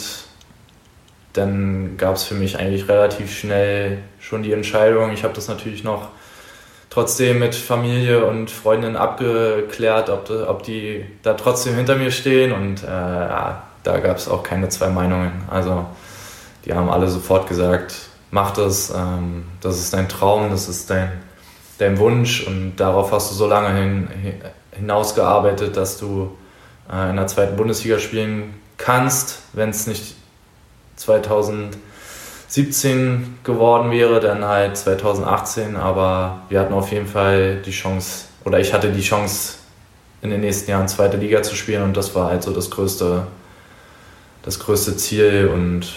dann gab es für mich eigentlich relativ schnell schon die Entscheidung. Ich habe das natürlich noch trotzdem mit Familie und Freundinnen abgeklärt, ob, ob die da trotzdem hinter mir stehen. Und äh, ja, da gab es auch keine zwei Meinungen. Also die haben alle sofort gesagt, mach das, ähm, das ist dein Traum, das ist dein, dein Wunsch und darauf hast du so lange hin, hinausgearbeitet, dass du in der zweiten Bundesliga spielen kannst, wenn es nicht 2017 geworden wäre, dann halt 2018. Aber wir hatten auf jeden Fall die Chance, oder ich hatte die Chance, in den nächsten Jahren zweite Liga zu spielen und das war halt so das größte, das größte Ziel und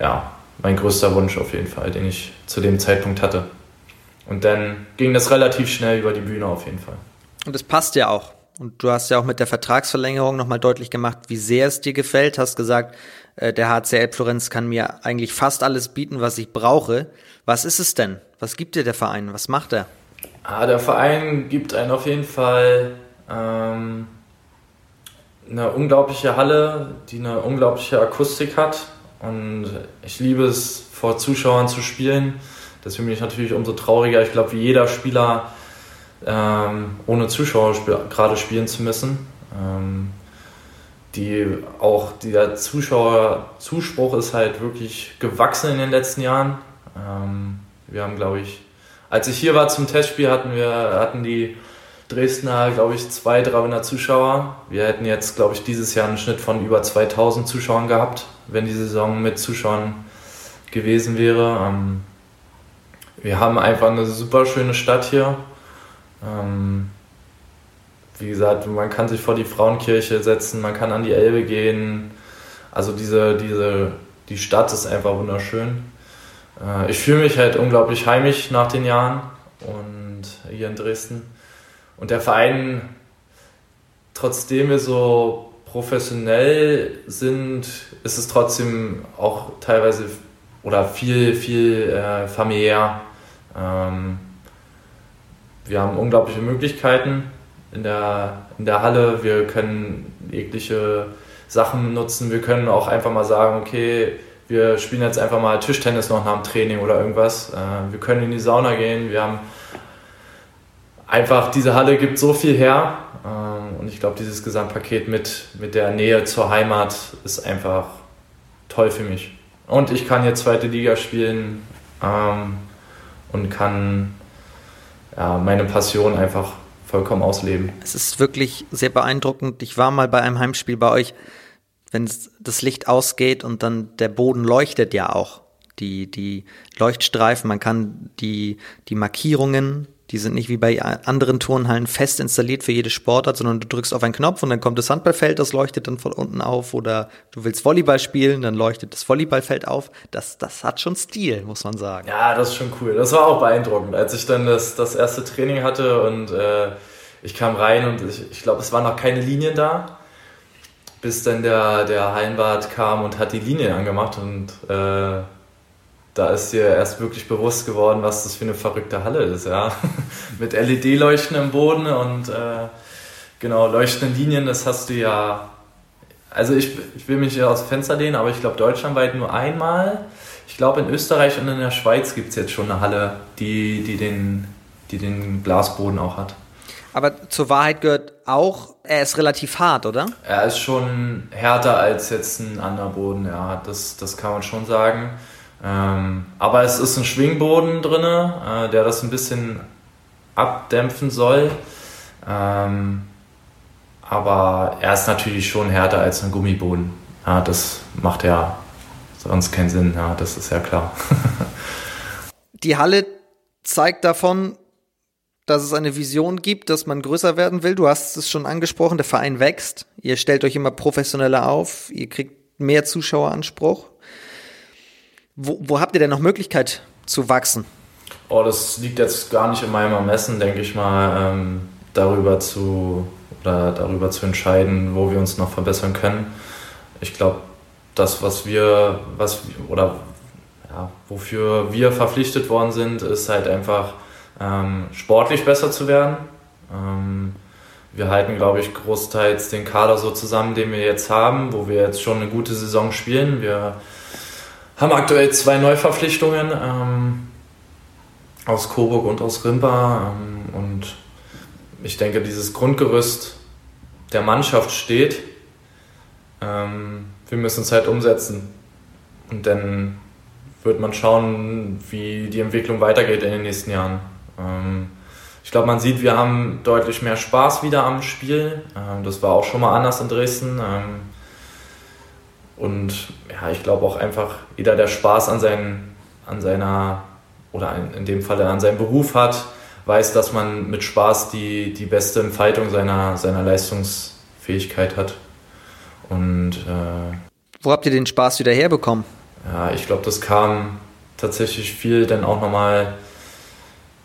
ja, mein größter Wunsch auf jeden Fall, den ich zu dem Zeitpunkt hatte. Und dann ging das relativ schnell über die Bühne auf jeden Fall. Und es passt ja auch. Und du hast ja auch mit der Vertragsverlängerung nochmal deutlich gemacht, wie sehr es dir gefällt. Hast gesagt, äh, der HCL Florenz kann mir eigentlich fast alles bieten, was ich brauche. Was ist es denn? Was gibt dir der Verein? Was macht er? Ah, der Verein gibt einen auf jeden Fall ähm, eine unglaubliche Halle, die eine unglaubliche Akustik hat. Und ich liebe es, vor Zuschauern zu spielen. Deswegen bin ich natürlich umso trauriger. Ich glaube, wie jeder Spieler ähm, ohne Zuschauer sp gerade spielen zu müssen. Ähm, die auch der Zuschauerzuspruch ist halt wirklich gewachsen in den letzten Jahren. Ähm, wir haben, glaube ich, als ich hier war zum Testspiel, hatten wir hatten die Dresdner, glaube ich, 200, 300 Zuschauer. Wir hätten jetzt, glaube ich, dieses Jahr einen Schnitt von über 2000 Zuschauern gehabt, wenn die Saison mit Zuschauern gewesen wäre. Ähm, wir haben einfach eine super schöne Stadt hier. Ähm, wie gesagt, man kann sich vor die Frauenkirche setzen, man kann an die Elbe gehen. Also diese, diese, die Stadt ist einfach wunderschön. Äh, ich fühle mich halt unglaublich heimisch nach den Jahren und hier in Dresden. Und der Verein, trotzdem wir so professionell sind, ist es trotzdem auch teilweise oder viel, viel äh, familiär. Ähm, wir haben unglaubliche Möglichkeiten in der, in der Halle. Wir können jegliche Sachen nutzen. Wir können auch einfach mal sagen, okay, wir spielen jetzt einfach mal Tischtennis noch nach dem Training oder irgendwas. Äh, wir können in die Sauna gehen. Wir haben einfach, diese Halle gibt so viel her. Ähm, und ich glaube, dieses Gesamtpaket mit, mit der Nähe zur Heimat ist einfach toll für mich. Und ich kann jetzt zweite Liga spielen ähm, und kann ja, meine Passion einfach vollkommen ausleben. Es ist wirklich sehr beeindruckend. Ich war mal bei einem Heimspiel bei euch, wenn das Licht ausgeht und dann der Boden leuchtet ja auch. Die, die Leuchtstreifen, man kann die, die Markierungen die sind nicht wie bei anderen Turnhallen fest installiert für jede Sportart, sondern du drückst auf einen Knopf und dann kommt das Handballfeld, das leuchtet dann von unten auf. Oder du willst Volleyball spielen, dann leuchtet das Volleyballfeld auf. Das, das hat schon Stil, muss man sagen. Ja, das ist schon cool. Das war auch beeindruckend, als ich dann das, das erste Training hatte und äh, ich kam rein und ich, ich glaube, es waren noch keine Linien da. bis dann der, der Heimbart kam und hat die Linie angemacht und äh, da ist dir erst wirklich bewusst geworden, was das für eine verrückte Halle ist, ja. Mit LED-Leuchten im Boden und äh, genau, leuchtenden Linien, das hast du ja. Also ich, ich will mich ja aus dem Fenster lehnen, aber ich glaube deutschlandweit nur einmal. Ich glaube in Österreich und in der Schweiz gibt es jetzt schon eine Halle, die, die, den, die den Glasboden auch hat. Aber zur Wahrheit gehört auch, er ist relativ hart, oder? Er ist schon härter als jetzt ein anderer Boden, ja, das, das kann man schon sagen. Ähm, aber es ist ein Schwingboden drin, äh, der das ein bisschen abdämpfen soll. Ähm, aber er ist natürlich schon härter als ein Gummiboden. Ja, das macht ja sonst keinen Sinn, ja, das ist ja klar. Die Halle zeigt davon, dass es eine Vision gibt, dass man größer werden will. Du hast es schon angesprochen, der Verein wächst. Ihr stellt euch immer professioneller auf, ihr kriegt mehr Zuschaueranspruch. Wo, wo habt ihr denn noch Möglichkeit zu wachsen? Oh, das liegt jetzt gar nicht in meinem Ermessen, denke ich mal, ähm, darüber zu oder darüber zu entscheiden, wo wir uns noch verbessern können. Ich glaube, das, was wir, was oder ja, wofür wir verpflichtet worden sind, ist halt einfach ähm, sportlich besser zu werden. Ähm, wir halten, glaube ich, großteils den Kader so zusammen, den wir jetzt haben, wo wir jetzt schon eine gute Saison spielen. Wir haben aktuell zwei Neuverpflichtungen ähm, aus Coburg und aus Rimpa. Ähm, und ich denke, dieses Grundgerüst der Mannschaft steht. Ähm, wir müssen es halt umsetzen. Und dann wird man schauen, wie die Entwicklung weitergeht in den nächsten Jahren. Ähm, ich glaube, man sieht, wir haben deutlich mehr Spaß wieder am Spiel. Ähm, das war auch schon mal anders in Dresden. Und ja, ich glaube auch einfach, jeder, der Spaß an, seinen, an seiner, oder in dem Fall an seinem Beruf hat, weiß, dass man mit Spaß die, die beste Entfaltung seiner, seiner Leistungsfähigkeit hat. Und äh, wo habt ihr den Spaß wieder herbekommen? Ja, ich glaube, das kam tatsächlich viel dann auch nochmal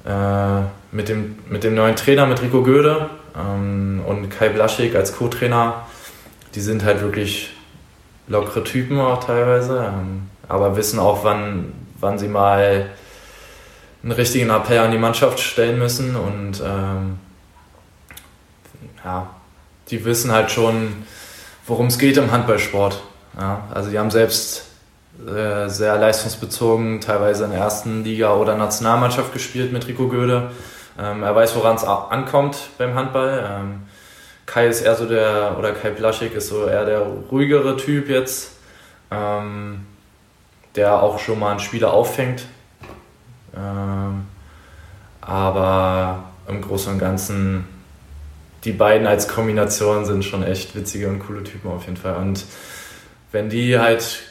äh, mit, dem, mit dem neuen Trainer, mit Rico Göde ähm, und Kai Blaschik als Co-Trainer. Die sind halt wirklich lockere Typen auch teilweise, ähm, aber wissen auch, wann, wann sie mal einen richtigen Appell an die Mannschaft stellen müssen und ähm, ja, die wissen halt schon, worum es geht im Handballsport. Ja, also die haben selbst äh, sehr leistungsbezogen, teilweise in der ersten Liga oder Nationalmannschaft gespielt mit Rico Göde. Ähm, er weiß, woran es ankommt beim Handball. Ähm, Kai ist eher so der, oder Kai Plaschik ist so eher der ruhigere Typ jetzt, ähm, der auch schon mal einen Spieler auffängt. Ähm, aber im Großen und Ganzen, die beiden als Kombination sind schon echt witzige und coole Typen auf jeden Fall. Und wenn die halt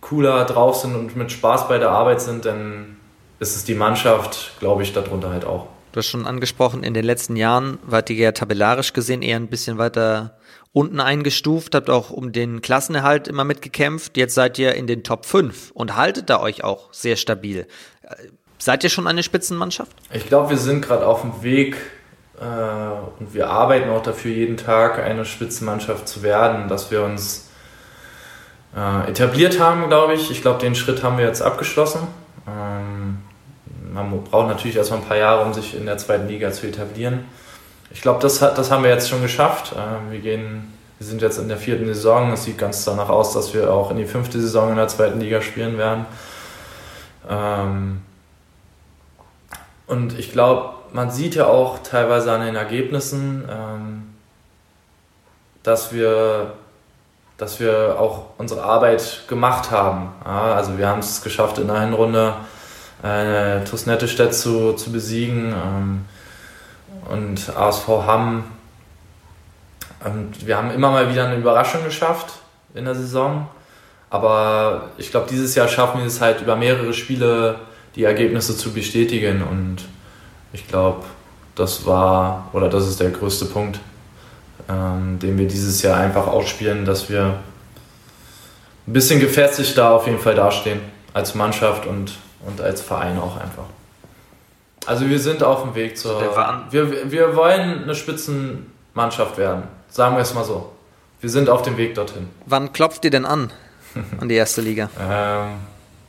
cooler drauf sind und mit Spaß bei der Arbeit sind, dann ist es die Mannschaft, glaube ich, darunter halt auch. Du hast schon angesprochen, in den letzten Jahren wart ihr ja tabellarisch gesehen eher ein bisschen weiter unten eingestuft, habt auch um den Klassenerhalt immer mitgekämpft. Jetzt seid ihr in den Top 5 und haltet da euch auch sehr stabil. Seid ihr schon eine Spitzenmannschaft? Ich glaube, wir sind gerade auf dem Weg äh, und wir arbeiten auch dafür, jeden Tag eine Spitzenmannschaft zu werden, dass wir uns äh, etabliert haben, glaube ich. Ich glaube, den Schritt haben wir jetzt abgeschlossen. Ähm, man braucht natürlich erstmal ein paar Jahre, um sich in der zweiten Liga zu etablieren. Ich glaube, das, das haben wir jetzt schon geschafft. Äh, wir, gehen, wir sind jetzt in der vierten Saison. Es sieht ganz danach aus, dass wir auch in die fünfte Saison in der zweiten Liga spielen werden. Ähm, und ich glaube, man sieht ja auch teilweise an den Ergebnissen, ähm, dass wir dass wir auch unsere Arbeit gemacht haben. Also wir haben es geschafft, in der Hinrunde äh, TuS Nettestedt zu, zu besiegen ähm, und ASV Hamm. Und wir haben immer mal wieder eine Überraschung geschafft in der Saison. Aber ich glaube, dieses Jahr schaffen wir es halt über mehrere Spiele die Ergebnisse zu bestätigen. Und ich glaube, das war oder das ist der größte Punkt ähm, den wir dieses Jahr einfach ausspielen, dass wir ein bisschen gefestigt da auf jeden Fall dastehen, als Mannschaft und, und als Verein auch einfach. Also wir sind auf dem Weg zur... Wir, wir wollen eine Spitzenmannschaft werden, sagen wir es mal so. wir sind auf dem Weg dorthin. Wann klopft ihr denn an, an die erste Liga? ähm,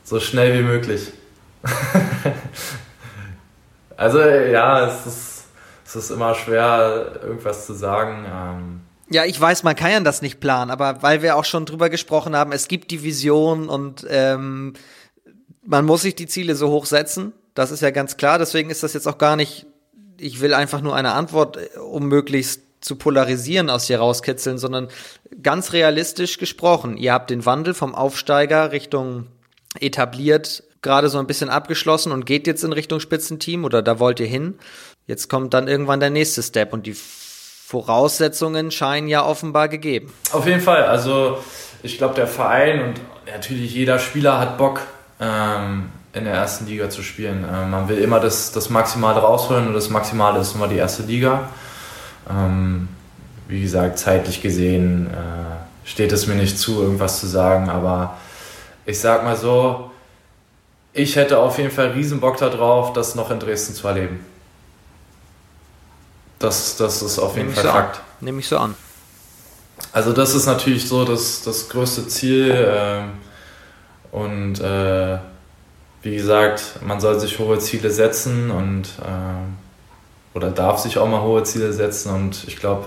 so schnell wie möglich. also ja, es ist, es ist immer schwer, irgendwas zu sagen. Ähm, ja, ich weiß, man kann ja das nicht planen, aber weil wir auch schon drüber gesprochen haben, es gibt die Vision und ähm, man muss sich die Ziele so hoch setzen. Das ist ja ganz klar. Deswegen ist das jetzt auch gar nicht, ich will einfach nur eine Antwort, äh, um möglichst zu polarisieren aus hier rauskitzeln, sondern ganz realistisch gesprochen. Ihr habt den Wandel vom Aufsteiger Richtung etabliert gerade so ein bisschen abgeschlossen und geht jetzt in Richtung Spitzenteam oder da wollt ihr hin. Jetzt kommt dann irgendwann der nächste Step und die Voraussetzungen scheinen ja offenbar gegeben. Auf jeden Fall. Also ich glaube, der Verein und natürlich jeder Spieler hat Bock, ähm, in der ersten Liga zu spielen. Ähm, man will immer das, das Maximale rausholen und das Maximale ist immer die erste Liga. Ähm, wie gesagt, zeitlich gesehen äh, steht es mir nicht zu, irgendwas zu sagen, aber ich sag mal so, ich hätte auf jeden Fall riesen Bock darauf, das noch in Dresden zu erleben. Das, das ist auf jeden Fall so Fakt. Nehme ich so an. Also das ist natürlich so das, das größte Ziel. Äh, und äh, wie gesagt, man soll sich hohe Ziele setzen und äh, oder darf sich auch mal hohe Ziele setzen. Und ich glaube,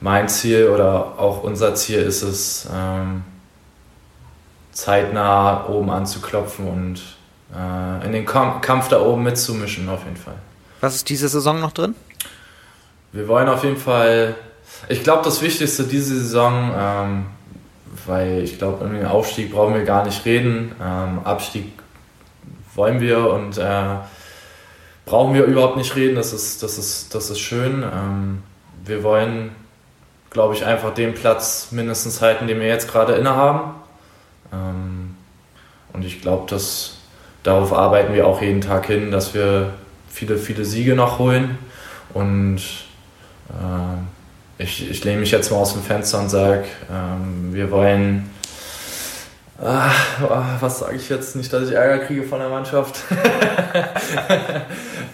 mein Ziel oder auch unser Ziel ist es, ähm, zeitnah oben anzuklopfen und äh, in den Kampf da oben mitzumischen, auf jeden Fall. Was ist diese Saison noch drin? Wir wollen auf jeden Fall, ich glaube, das Wichtigste diese Saison, ähm, weil ich glaube, um den Aufstieg brauchen wir gar nicht reden. Ähm, Abstieg wollen wir und äh, brauchen wir überhaupt nicht reden, das ist, das ist, das ist schön. Ähm, wir wollen, glaube ich, einfach den Platz mindestens halten, den wir jetzt gerade innehaben. Ähm, und ich glaube, darauf arbeiten wir auch jeden Tag hin, dass wir viele, viele Siege noch holen. Und äh, ich, ich lehne mich jetzt mal aus dem Fenster und sage, ähm, wir wollen. Ah, was sage ich jetzt? Nicht, dass ich Ärger kriege von der Mannschaft.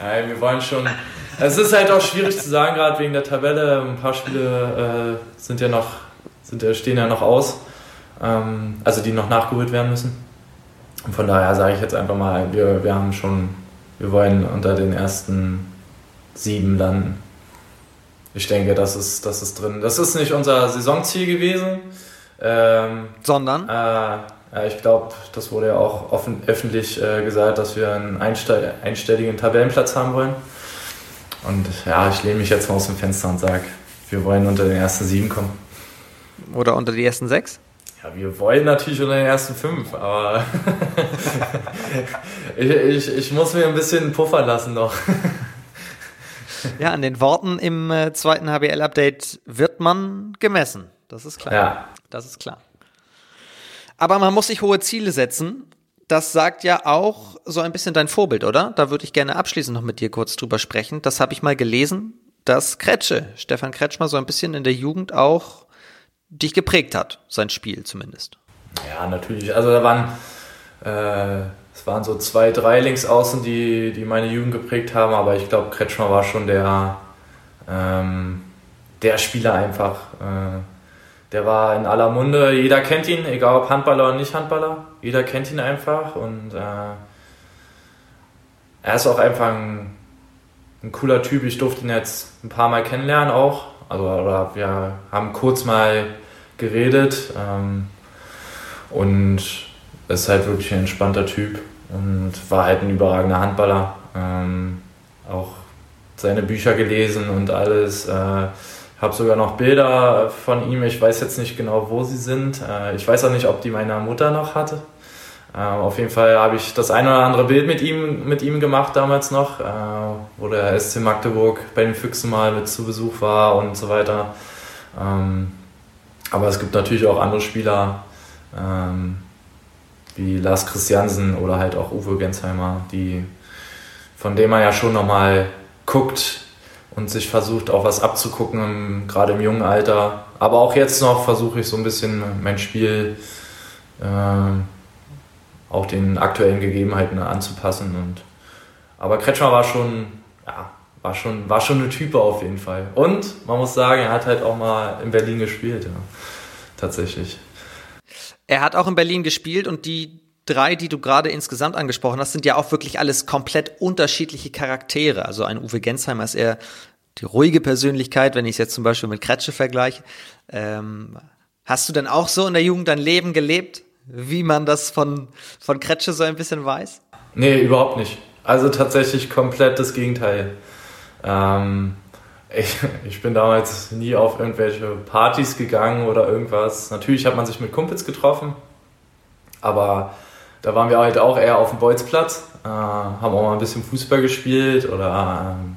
Nein, wir wollen schon. Es ist halt auch schwierig zu sagen, gerade wegen der Tabelle. Ein paar Spiele äh, sind ja noch, sind, stehen ja noch aus, ähm, also die noch nachgeholt werden müssen. Und von daher sage ich jetzt einfach mal, wir, wir haben schon, wir wollen unter den ersten sieben landen. Ich denke, das ist, das ist drin. Das ist nicht unser Saisonziel gewesen. Ähm, Sondern? Äh, ich glaube, das wurde ja auch offen, öffentlich äh, gesagt, dass wir einen einstelligen Tabellenplatz haben wollen. Und ja, ich lehne mich jetzt mal aus dem Fenster und sage, wir wollen unter den ersten sieben kommen. Oder unter die ersten sechs? Ja, wir wollen natürlich unter den ersten fünf, aber ich, ich, ich muss mir ein bisschen puffern lassen noch. ja, an den Worten im äh, zweiten HBL-Update wird man gemessen. Das ist klar. Ja. Das ist klar. Aber man muss sich hohe Ziele setzen. Das sagt ja auch so ein bisschen dein Vorbild, oder? Da würde ich gerne abschließend noch mit dir kurz drüber sprechen. Das habe ich mal gelesen, dass Kretsche, Stefan Kretschmer, so ein bisschen in der Jugend auch dich geprägt hat, sein Spiel zumindest. Ja, natürlich. Also da waren, äh, es waren so zwei, drei Linksaußen, die, die meine Jugend geprägt haben, aber ich glaube, Kretschmer war schon der, ähm, der Spieler einfach. Äh, der war in aller Munde, jeder kennt ihn, egal ob Handballer oder nicht Handballer, jeder kennt ihn einfach und äh, er ist auch einfach ein, ein cooler Typ. Ich durfte ihn jetzt ein paar Mal kennenlernen auch. Also oder wir haben kurz mal geredet ähm, und ist halt wirklich ein entspannter Typ und war halt ein überragender Handballer. Ähm, auch seine Bücher gelesen und alles. Äh, habe sogar noch Bilder von ihm. Ich weiß jetzt nicht genau, wo sie sind. Äh, ich weiß auch nicht, ob die meine Mutter noch hatte. Äh, auf jeden Fall habe ich das eine oder andere Bild mit ihm, mit ihm gemacht damals noch, äh, wo der SC Magdeburg bei den Füchsen mal mit zu Besuch war und so weiter. Ähm, aber es gibt natürlich auch andere Spieler, ähm, wie Lars Christiansen oder halt auch Uwe Gensheimer, die, von denen man ja schon nochmal guckt und sich versucht auch was abzugucken, gerade im jungen Alter. Aber auch jetzt noch versuche ich so ein bisschen mein Spiel äh, auch den aktuellen Gegebenheiten anzupassen. Und, aber Kretschmer war schon, ja, war schon, war schon eine Type auf jeden Fall. Und man muss sagen, er hat halt auch mal in Berlin gespielt, ja. Tatsächlich. Er hat auch in Berlin gespielt und die drei, die du gerade insgesamt angesprochen hast, sind ja auch wirklich alles komplett unterschiedliche Charaktere. Also ein Uwe Gensheimer ist eher die ruhige Persönlichkeit, wenn ich es jetzt zum Beispiel mit Kretsche vergleiche. Ähm, hast du denn auch so in der Jugend dein Leben gelebt, wie man das von, von Kretsche so ein bisschen weiß? Nee, überhaupt nicht. Also tatsächlich komplett das Gegenteil. Ähm, ich, ich bin damals nie auf irgendwelche Partys gegangen oder irgendwas. Natürlich hat man sich mit Kumpels getroffen, aber da waren wir halt auch eher auf dem Bolzplatz, äh, haben auch mal ein bisschen Fußball gespielt oder ähm,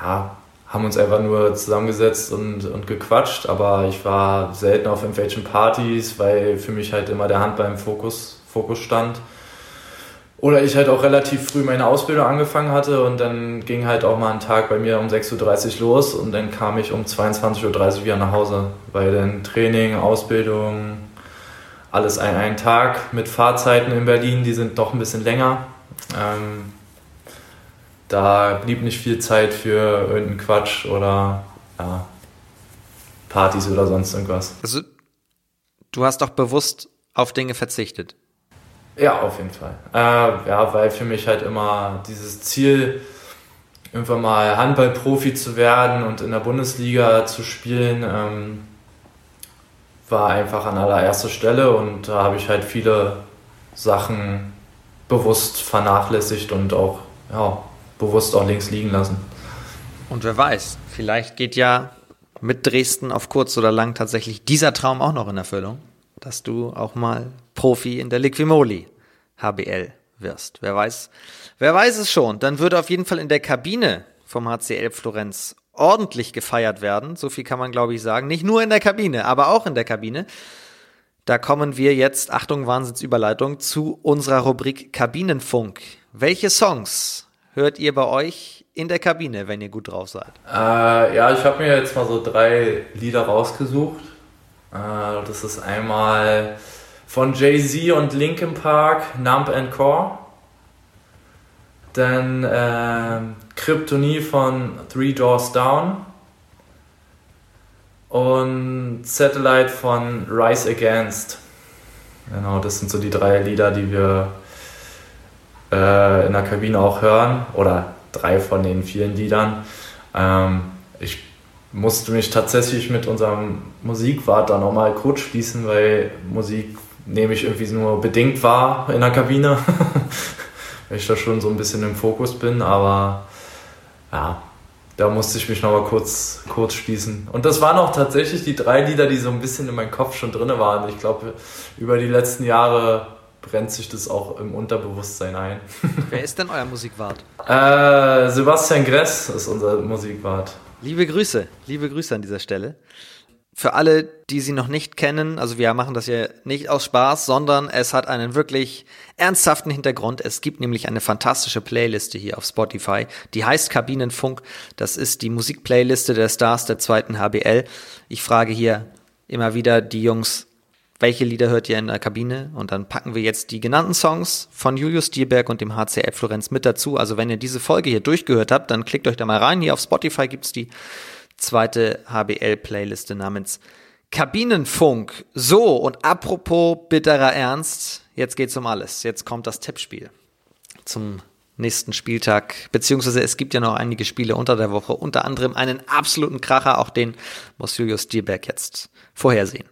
ja, haben uns einfach nur zusammengesetzt und, und gequatscht, aber ich war selten auf irgendwelchen Partys, weil für mich halt immer der Handball im Fokus, Fokus stand. Oder ich halt auch relativ früh meine Ausbildung angefangen hatte und dann ging halt auch mal ein Tag bei mir um 6.30 Uhr los und dann kam ich um 22.30 Uhr wieder nach Hause, weil dann Training, Ausbildung, alles ein, ein Tag mit Fahrzeiten in Berlin, die sind doch ein bisschen länger. Ähm, da blieb nicht viel Zeit für irgendeinen Quatsch oder ja, Partys oder sonst irgendwas. Also du hast doch bewusst auf Dinge verzichtet. Ja, auf jeden Fall. Äh, ja, weil für mich halt immer dieses Ziel, irgendwann mal Handballprofi zu werden und in der Bundesliga zu spielen, ähm, war einfach an allererster Stelle und da habe ich halt viele Sachen bewusst vernachlässigt und auch ja, bewusst auch links liegen lassen. Und wer weiß, vielleicht geht ja mit Dresden auf kurz oder lang tatsächlich dieser Traum auch noch in Erfüllung, dass du auch mal Profi in der Liquimoli HBL wirst. Wer weiß, wer weiß es schon. Dann würde auf jeden Fall in der Kabine vom HCL Florenz ordentlich gefeiert werden. So viel kann man, glaube ich, sagen. Nicht nur in der Kabine, aber auch in der Kabine. Da kommen wir jetzt, Achtung, Wahnsinnsüberleitung, zu unserer Rubrik Kabinenfunk. Welche Songs hört ihr bei euch in der Kabine, wenn ihr gut drauf seid? Äh, ja, ich habe mir jetzt mal so drei Lieder rausgesucht. Äh, das ist einmal von Jay-Z und Linkin Park, Numb and Core. Dann äh, Kryptonie von Three Doors Down. Und Satellite von Rise Against. Genau, das sind so die drei Lieder, die wir äh, in der Kabine auch hören. Oder drei von den vielen Liedern. Ähm, ich musste mich tatsächlich mit unserem Musikwart da nochmal kurz schließen, weil Musik nehme ich irgendwie nur bedingt wahr in der Kabine. weil ich da schon so ein bisschen im Fokus bin, aber ja, da musste ich mich nochmal kurz, kurz schließen. Und das waren auch tatsächlich die drei Lieder, die so ein bisschen in meinem Kopf schon drin waren. Ich glaube, über die letzten Jahre brennt sich das auch im Unterbewusstsein ein. Wer ist denn euer Musikwart? Äh, Sebastian Gress ist unser Musikwart. Liebe Grüße, liebe Grüße an dieser Stelle für alle, die sie noch nicht kennen, also wir machen das ja nicht aus Spaß, sondern es hat einen wirklich ernsthaften Hintergrund. Es gibt nämlich eine fantastische Playliste hier auf Spotify, die heißt Kabinenfunk. Das ist die Musikplayliste der Stars der zweiten HBL. Ich frage hier immer wieder die Jungs, welche Lieder hört ihr in der Kabine? Und dann packen wir jetzt die genannten Songs von Julius Stierberg und dem HCL Florenz mit dazu. Also wenn ihr diese Folge hier durchgehört habt, dann klickt euch da mal rein. Hier auf Spotify gibt's die zweite HBL-Playliste namens Kabinenfunk. So, und apropos bitterer Ernst, jetzt geht's um alles. Jetzt kommt das Tippspiel zum nächsten Spieltag, beziehungsweise es gibt ja noch einige Spiele unter der Woche, unter anderem einen absoluten Kracher, auch den muss Julius Stierberg jetzt vorhersehen.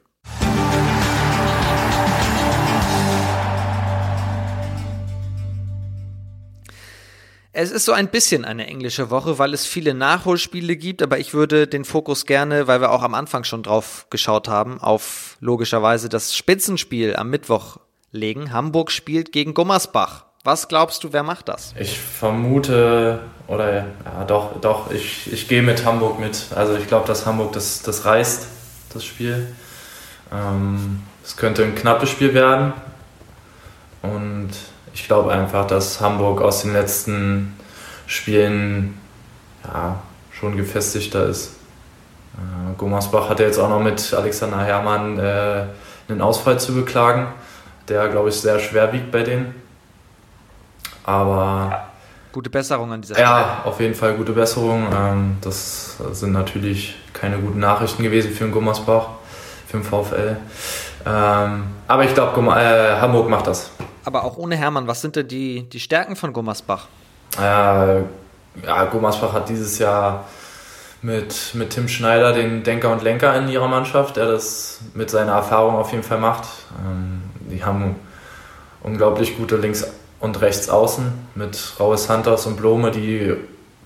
Es ist so ein bisschen eine englische Woche, weil es viele Nachholspiele gibt, aber ich würde den Fokus gerne, weil wir auch am Anfang schon drauf geschaut haben, auf logischerweise das Spitzenspiel am Mittwoch legen. Hamburg spielt gegen Gummersbach. Was glaubst du, wer macht das? Ich vermute, oder ja, doch, doch, ich, ich gehe mit Hamburg mit. Also ich glaube, dass Hamburg das, das reißt, das Spiel. Ähm, es könnte ein knappes Spiel werden. Und ich glaube einfach, dass Hamburg aus den letzten Spielen ja, schon gefestigter ist. Äh, Gummersbach hat ja jetzt auch noch mit Alexander Herrmann äh, einen Ausfall zu beklagen, der, glaube ich, sehr schwer wiegt bei denen. Aber Gute Besserung an dieser Stelle. Ja, auf jeden Fall gute Besserung. Ähm, das sind natürlich keine guten Nachrichten gewesen für den Gummersbach, für den VfL. Ähm, aber ich glaube, äh, Hamburg macht das. Aber auch ohne Hermann, was sind denn die, die Stärken von Gummersbach? Äh, ja, Gummersbach hat dieses Jahr mit, mit Tim Schneider den Denker und Lenker in ihrer Mannschaft, der das mit seiner Erfahrung auf jeden Fall macht. Ähm, die haben unglaublich gute Links- und Rechtsaußen mit Raue Santos und Blome, die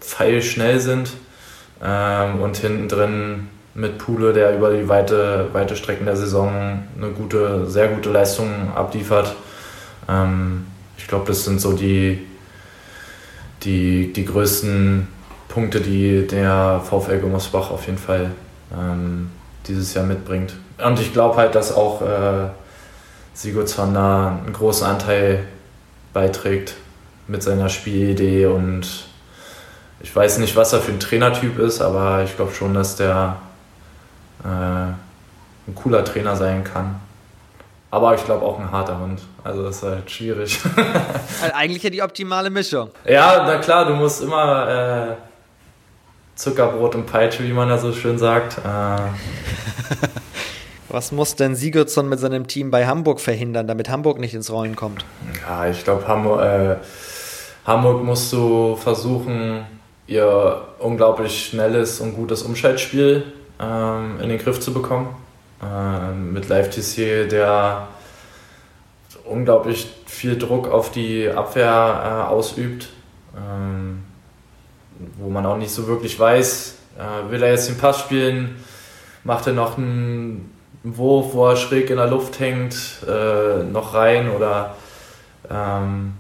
pfeilschnell sind. Ähm, und hinten drin mit Pule, der über die weite, weite Strecken der Saison eine gute, sehr gute Leistung abliefert. Ähm, ich glaube, das sind so die, die, die größten Punkte, die der VfL Gummersbach auf jeden Fall ähm, dieses Jahr mitbringt. Und ich glaube halt, dass auch äh, da einen großen Anteil beiträgt mit seiner Spielidee und ich weiß nicht, was er für ein Trainertyp ist, aber ich glaube schon, dass der äh, ein cooler Trainer sein kann. Aber ich glaube auch ein harter Hund. Also das ist halt schwierig. also eigentlich ja die optimale Mischung. Ja, na klar, du musst immer äh, Zuckerbrot und Peitsche, wie man da so schön sagt. Äh, Was muss denn Sigurdsson mit seinem Team bei Hamburg verhindern, damit Hamburg nicht ins Rollen kommt? Ja, ich glaube, Hamburg, äh, Hamburg musst du versuchen, ihr unglaublich schnelles und gutes Umschaltspiel ähm, in den Griff zu bekommen. Ähm, mit Live Tissier, der unglaublich viel Druck auf die Abwehr äh, ausübt, ähm, wo man auch nicht so wirklich weiß, äh, will er jetzt den Pass spielen, macht er noch einen Wurf, wo er schräg in der Luft hängt, äh, noch rein oder ähm,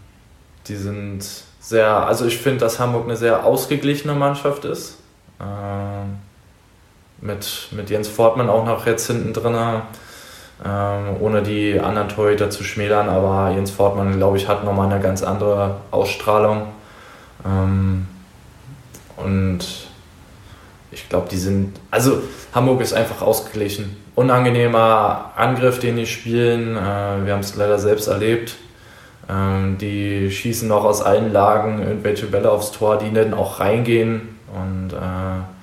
die sind sehr, also ich finde, dass Hamburg eine sehr ausgeglichene Mannschaft ist. Ähm, mit, mit Jens Fortmann auch noch jetzt hinten drin, ähm, ohne die anderen Torhüter zu schmälern, aber Jens Fortmann, glaube ich, hat nochmal eine ganz andere Ausstrahlung. Ähm, und ich glaube, die sind, also Hamburg ist einfach ausgeglichen. Unangenehmer Angriff, den die spielen. Äh, wir haben es leider selbst erlebt. Ähm, die schießen noch aus allen Lagen irgendwelche Bälle aufs Tor, die dann auch reingehen. Und äh,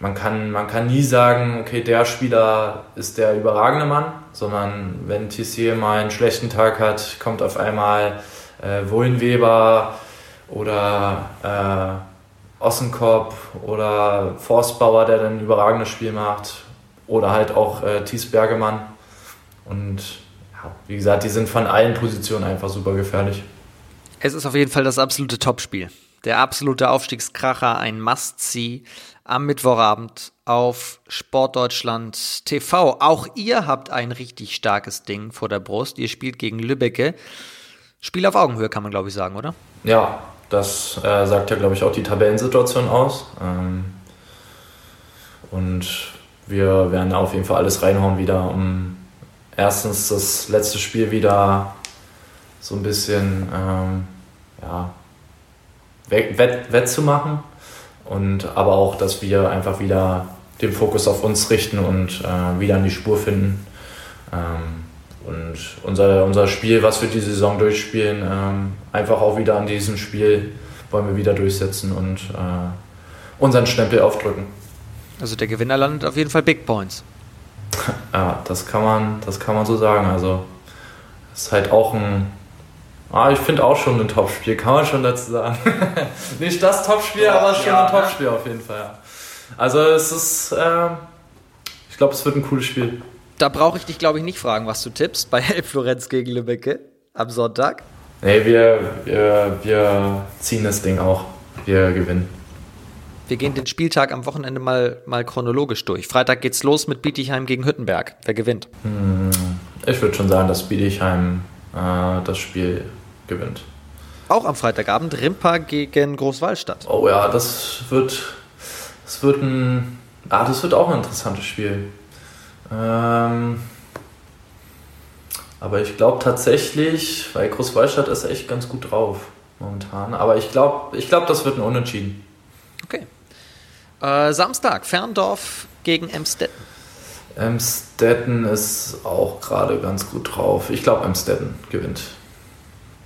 man, kann, man kann nie sagen, okay, der Spieler ist der überragende Mann, sondern wenn Tissier mal einen schlechten Tag hat, kommt auf einmal äh, Wohlenweber oder äh, Ossenkopf oder Forstbauer, der dann ein überragendes Spiel macht. Oder halt auch äh, Thies Bergemann. Und ja, wie gesagt, die sind von allen Positionen einfach super gefährlich. Es ist auf jeden Fall das absolute Topspiel. Der absolute Aufstiegskracher, ein Must-See am Mittwochabend auf Sportdeutschland TV. Auch ihr habt ein richtig starkes Ding vor der Brust. Ihr spielt gegen Lübbecke. Spiel auf Augenhöhe, kann man glaube ich sagen, oder? Ja, das äh, sagt ja, glaube ich, auch die Tabellensituation aus. Ähm, und wir werden auf jeden Fall alles reinhauen wieder, um erstens das letzte Spiel wieder so ein bisschen ähm, ja, wett, wettzumachen und aber auch, dass wir einfach wieder den Fokus auf uns richten und äh, wieder an die Spur finden. Ähm, und unser, unser Spiel, was wir die Saison durchspielen, ähm, einfach auch wieder an diesem Spiel wollen wir wieder durchsetzen und äh, unseren Stempel aufdrücken. Also der Gewinner landet auf jeden Fall Big Points. Ja, das kann man, das kann man so sagen. Also es ist halt auch ein, ah, ich finde auch schon ein Topspiel, kann man schon dazu sagen. Nicht das Topspiel, ja, aber schon ja, ein Topspiel auf jeden Fall. Ja. Also es ist, äh, ich glaube, es wird ein cooles Spiel. Da brauche ich dich, glaube ich, nicht fragen, was du tippst bei Elf Florenz gegen Lübbecke am Sonntag. Nee, wir, wir, wir ziehen das Ding auch. Wir gewinnen. Wir gehen den Spieltag am Wochenende mal, mal chronologisch durch. Freitag geht's los mit Bietigheim gegen Hüttenberg. Wer gewinnt? Hm, ich würde schon sagen, dass Bietigheim äh, das Spiel gewinnt. Auch am Freitagabend Rimpa gegen Großwallstadt. Oh ja, das wird, das wird ein, ah, das wird auch ein interessantes Spiel. Ähm, aber ich glaube tatsächlich, weil Großwallstadt ist echt ganz gut drauf momentan. Aber ich glaube, ich glaub, das wird ein Unentschieden. Okay. Äh, Samstag, Ferndorf gegen Emstetten. Emstetten ist auch gerade ganz gut drauf. Ich glaube, Emstetten gewinnt.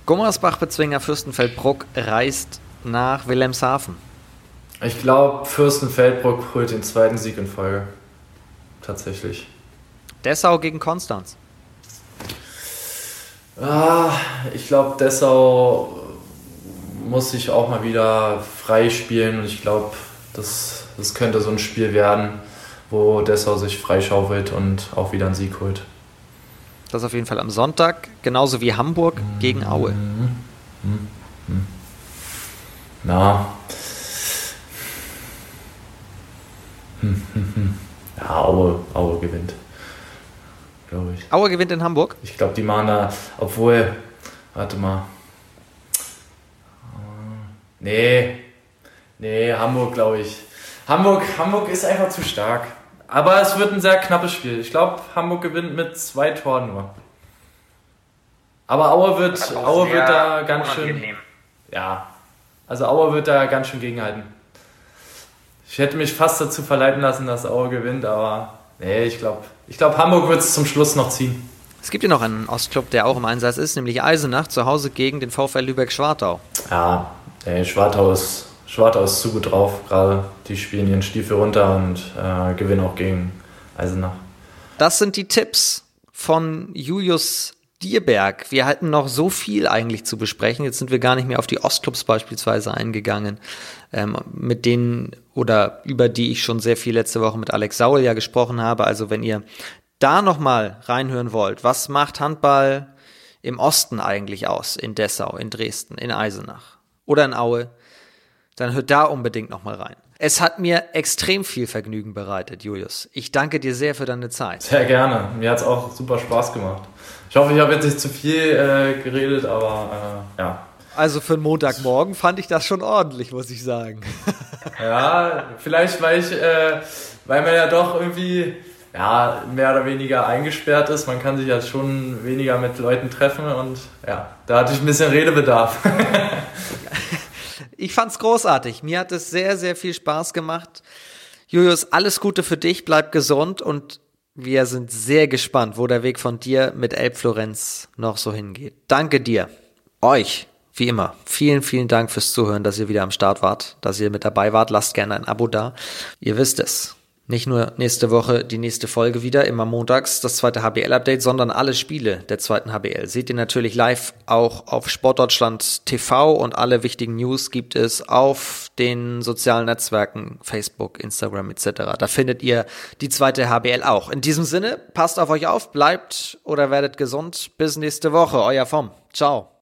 Gummersbach-Bezwinger Fürstenfeldbruck reist nach Wilhelmshaven. Ich glaube, Fürstenfeldbruck holt den zweiten Sieg in Folge. Tatsächlich. Dessau gegen Konstanz. Ah, ich glaube, Dessau muss sich auch mal wieder frei spielen und ich glaube, das, das könnte so ein Spiel werden, wo Dessau sich freischaufelt und auch wieder einen Sieg holt. Das auf jeden Fall am Sonntag, genauso wie Hamburg gegen Aue. Mhm. Mhm. Mhm. Na. Ja, Aue, Aue gewinnt. Glaube ich. Aue gewinnt in Hamburg? Ich glaube, die machen da, obwohl, warte mal. Nee, nee, Hamburg, glaube ich. Hamburg, Hamburg ist einfach zu stark. Aber es wird ein sehr knappes Spiel. Ich glaube, Hamburg gewinnt mit zwei Toren nur. Aber Aue wird, Aue wird da ganz schön. Ja, also Aue wird da ganz schön gegenhalten. Ich hätte mich fast dazu verleiten lassen, dass Aue gewinnt, aber nee, ich glaube, ich glaub, Hamburg wird es zum Schluss noch ziehen. Es gibt ja noch einen Ostclub, der auch im Einsatz ist, nämlich Eisenach, zu Hause gegen den VfL Lübeck-Schwartau. Ja, ey, Schwartau ist Schwartau ist zu gut drauf, gerade die spielen ihren Stiefel runter und äh, gewinnen auch gegen Eisenach. Das sind die Tipps von Julius Dierberg. Wir hatten noch so viel eigentlich zu besprechen. Jetzt sind wir gar nicht mehr auf die Ostclubs beispielsweise eingegangen, ähm, mit denen oder über die ich schon sehr viel letzte Woche mit Alex Saul ja gesprochen habe. Also wenn ihr da nochmal reinhören wollt, was macht Handball im Osten eigentlich aus? In Dessau, in Dresden, in Eisenach oder in Aue? Dann hört da unbedingt nochmal rein. Es hat mir extrem viel Vergnügen bereitet, Julius. Ich danke dir sehr für deine Zeit. Sehr gerne. Mir hat es auch super Spaß gemacht. Ich hoffe, ich habe jetzt nicht zu viel äh, geredet, aber äh, ja. Also für einen Montagmorgen fand ich das schon ordentlich, muss ich sagen. ja, vielleicht weil ich, äh, weil man ja doch irgendwie ja, mehr oder weniger eingesperrt ist. Man kann sich ja schon weniger mit Leuten treffen und ja, da hatte ich ein bisschen Redebedarf. Ich fand's großartig. Mir hat es sehr, sehr viel Spaß gemacht. Julius, alles Gute für dich, bleib gesund und wir sind sehr gespannt, wo der Weg von dir mit Elbflorenz noch so hingeht. Danke dir. Euch, wie immer, vielen, vielen Dank fürs Zuhören, dass ihr wieder am Start wart, dass ihr mit dabei wart. Lasst gerne ein Abo da. Ihr wisst es. Nicht nur nächste Woche die nächste Folge wieder, immer montags das zweite HBL-Update, sondern alle Spiele der zweiten HBL seht ihr natürlich live auch auf Sportdeutschland TV und alle wichtigen News gibt es auf den sozialen Netzwerken, Facebook, Instagram etc. Da findet ihr die zweite HBL auch. In diesem Sinne, passt auf euch auf, bleibt oder werdet gesund. Bis nächste Woche. Euer Vom. Ciao.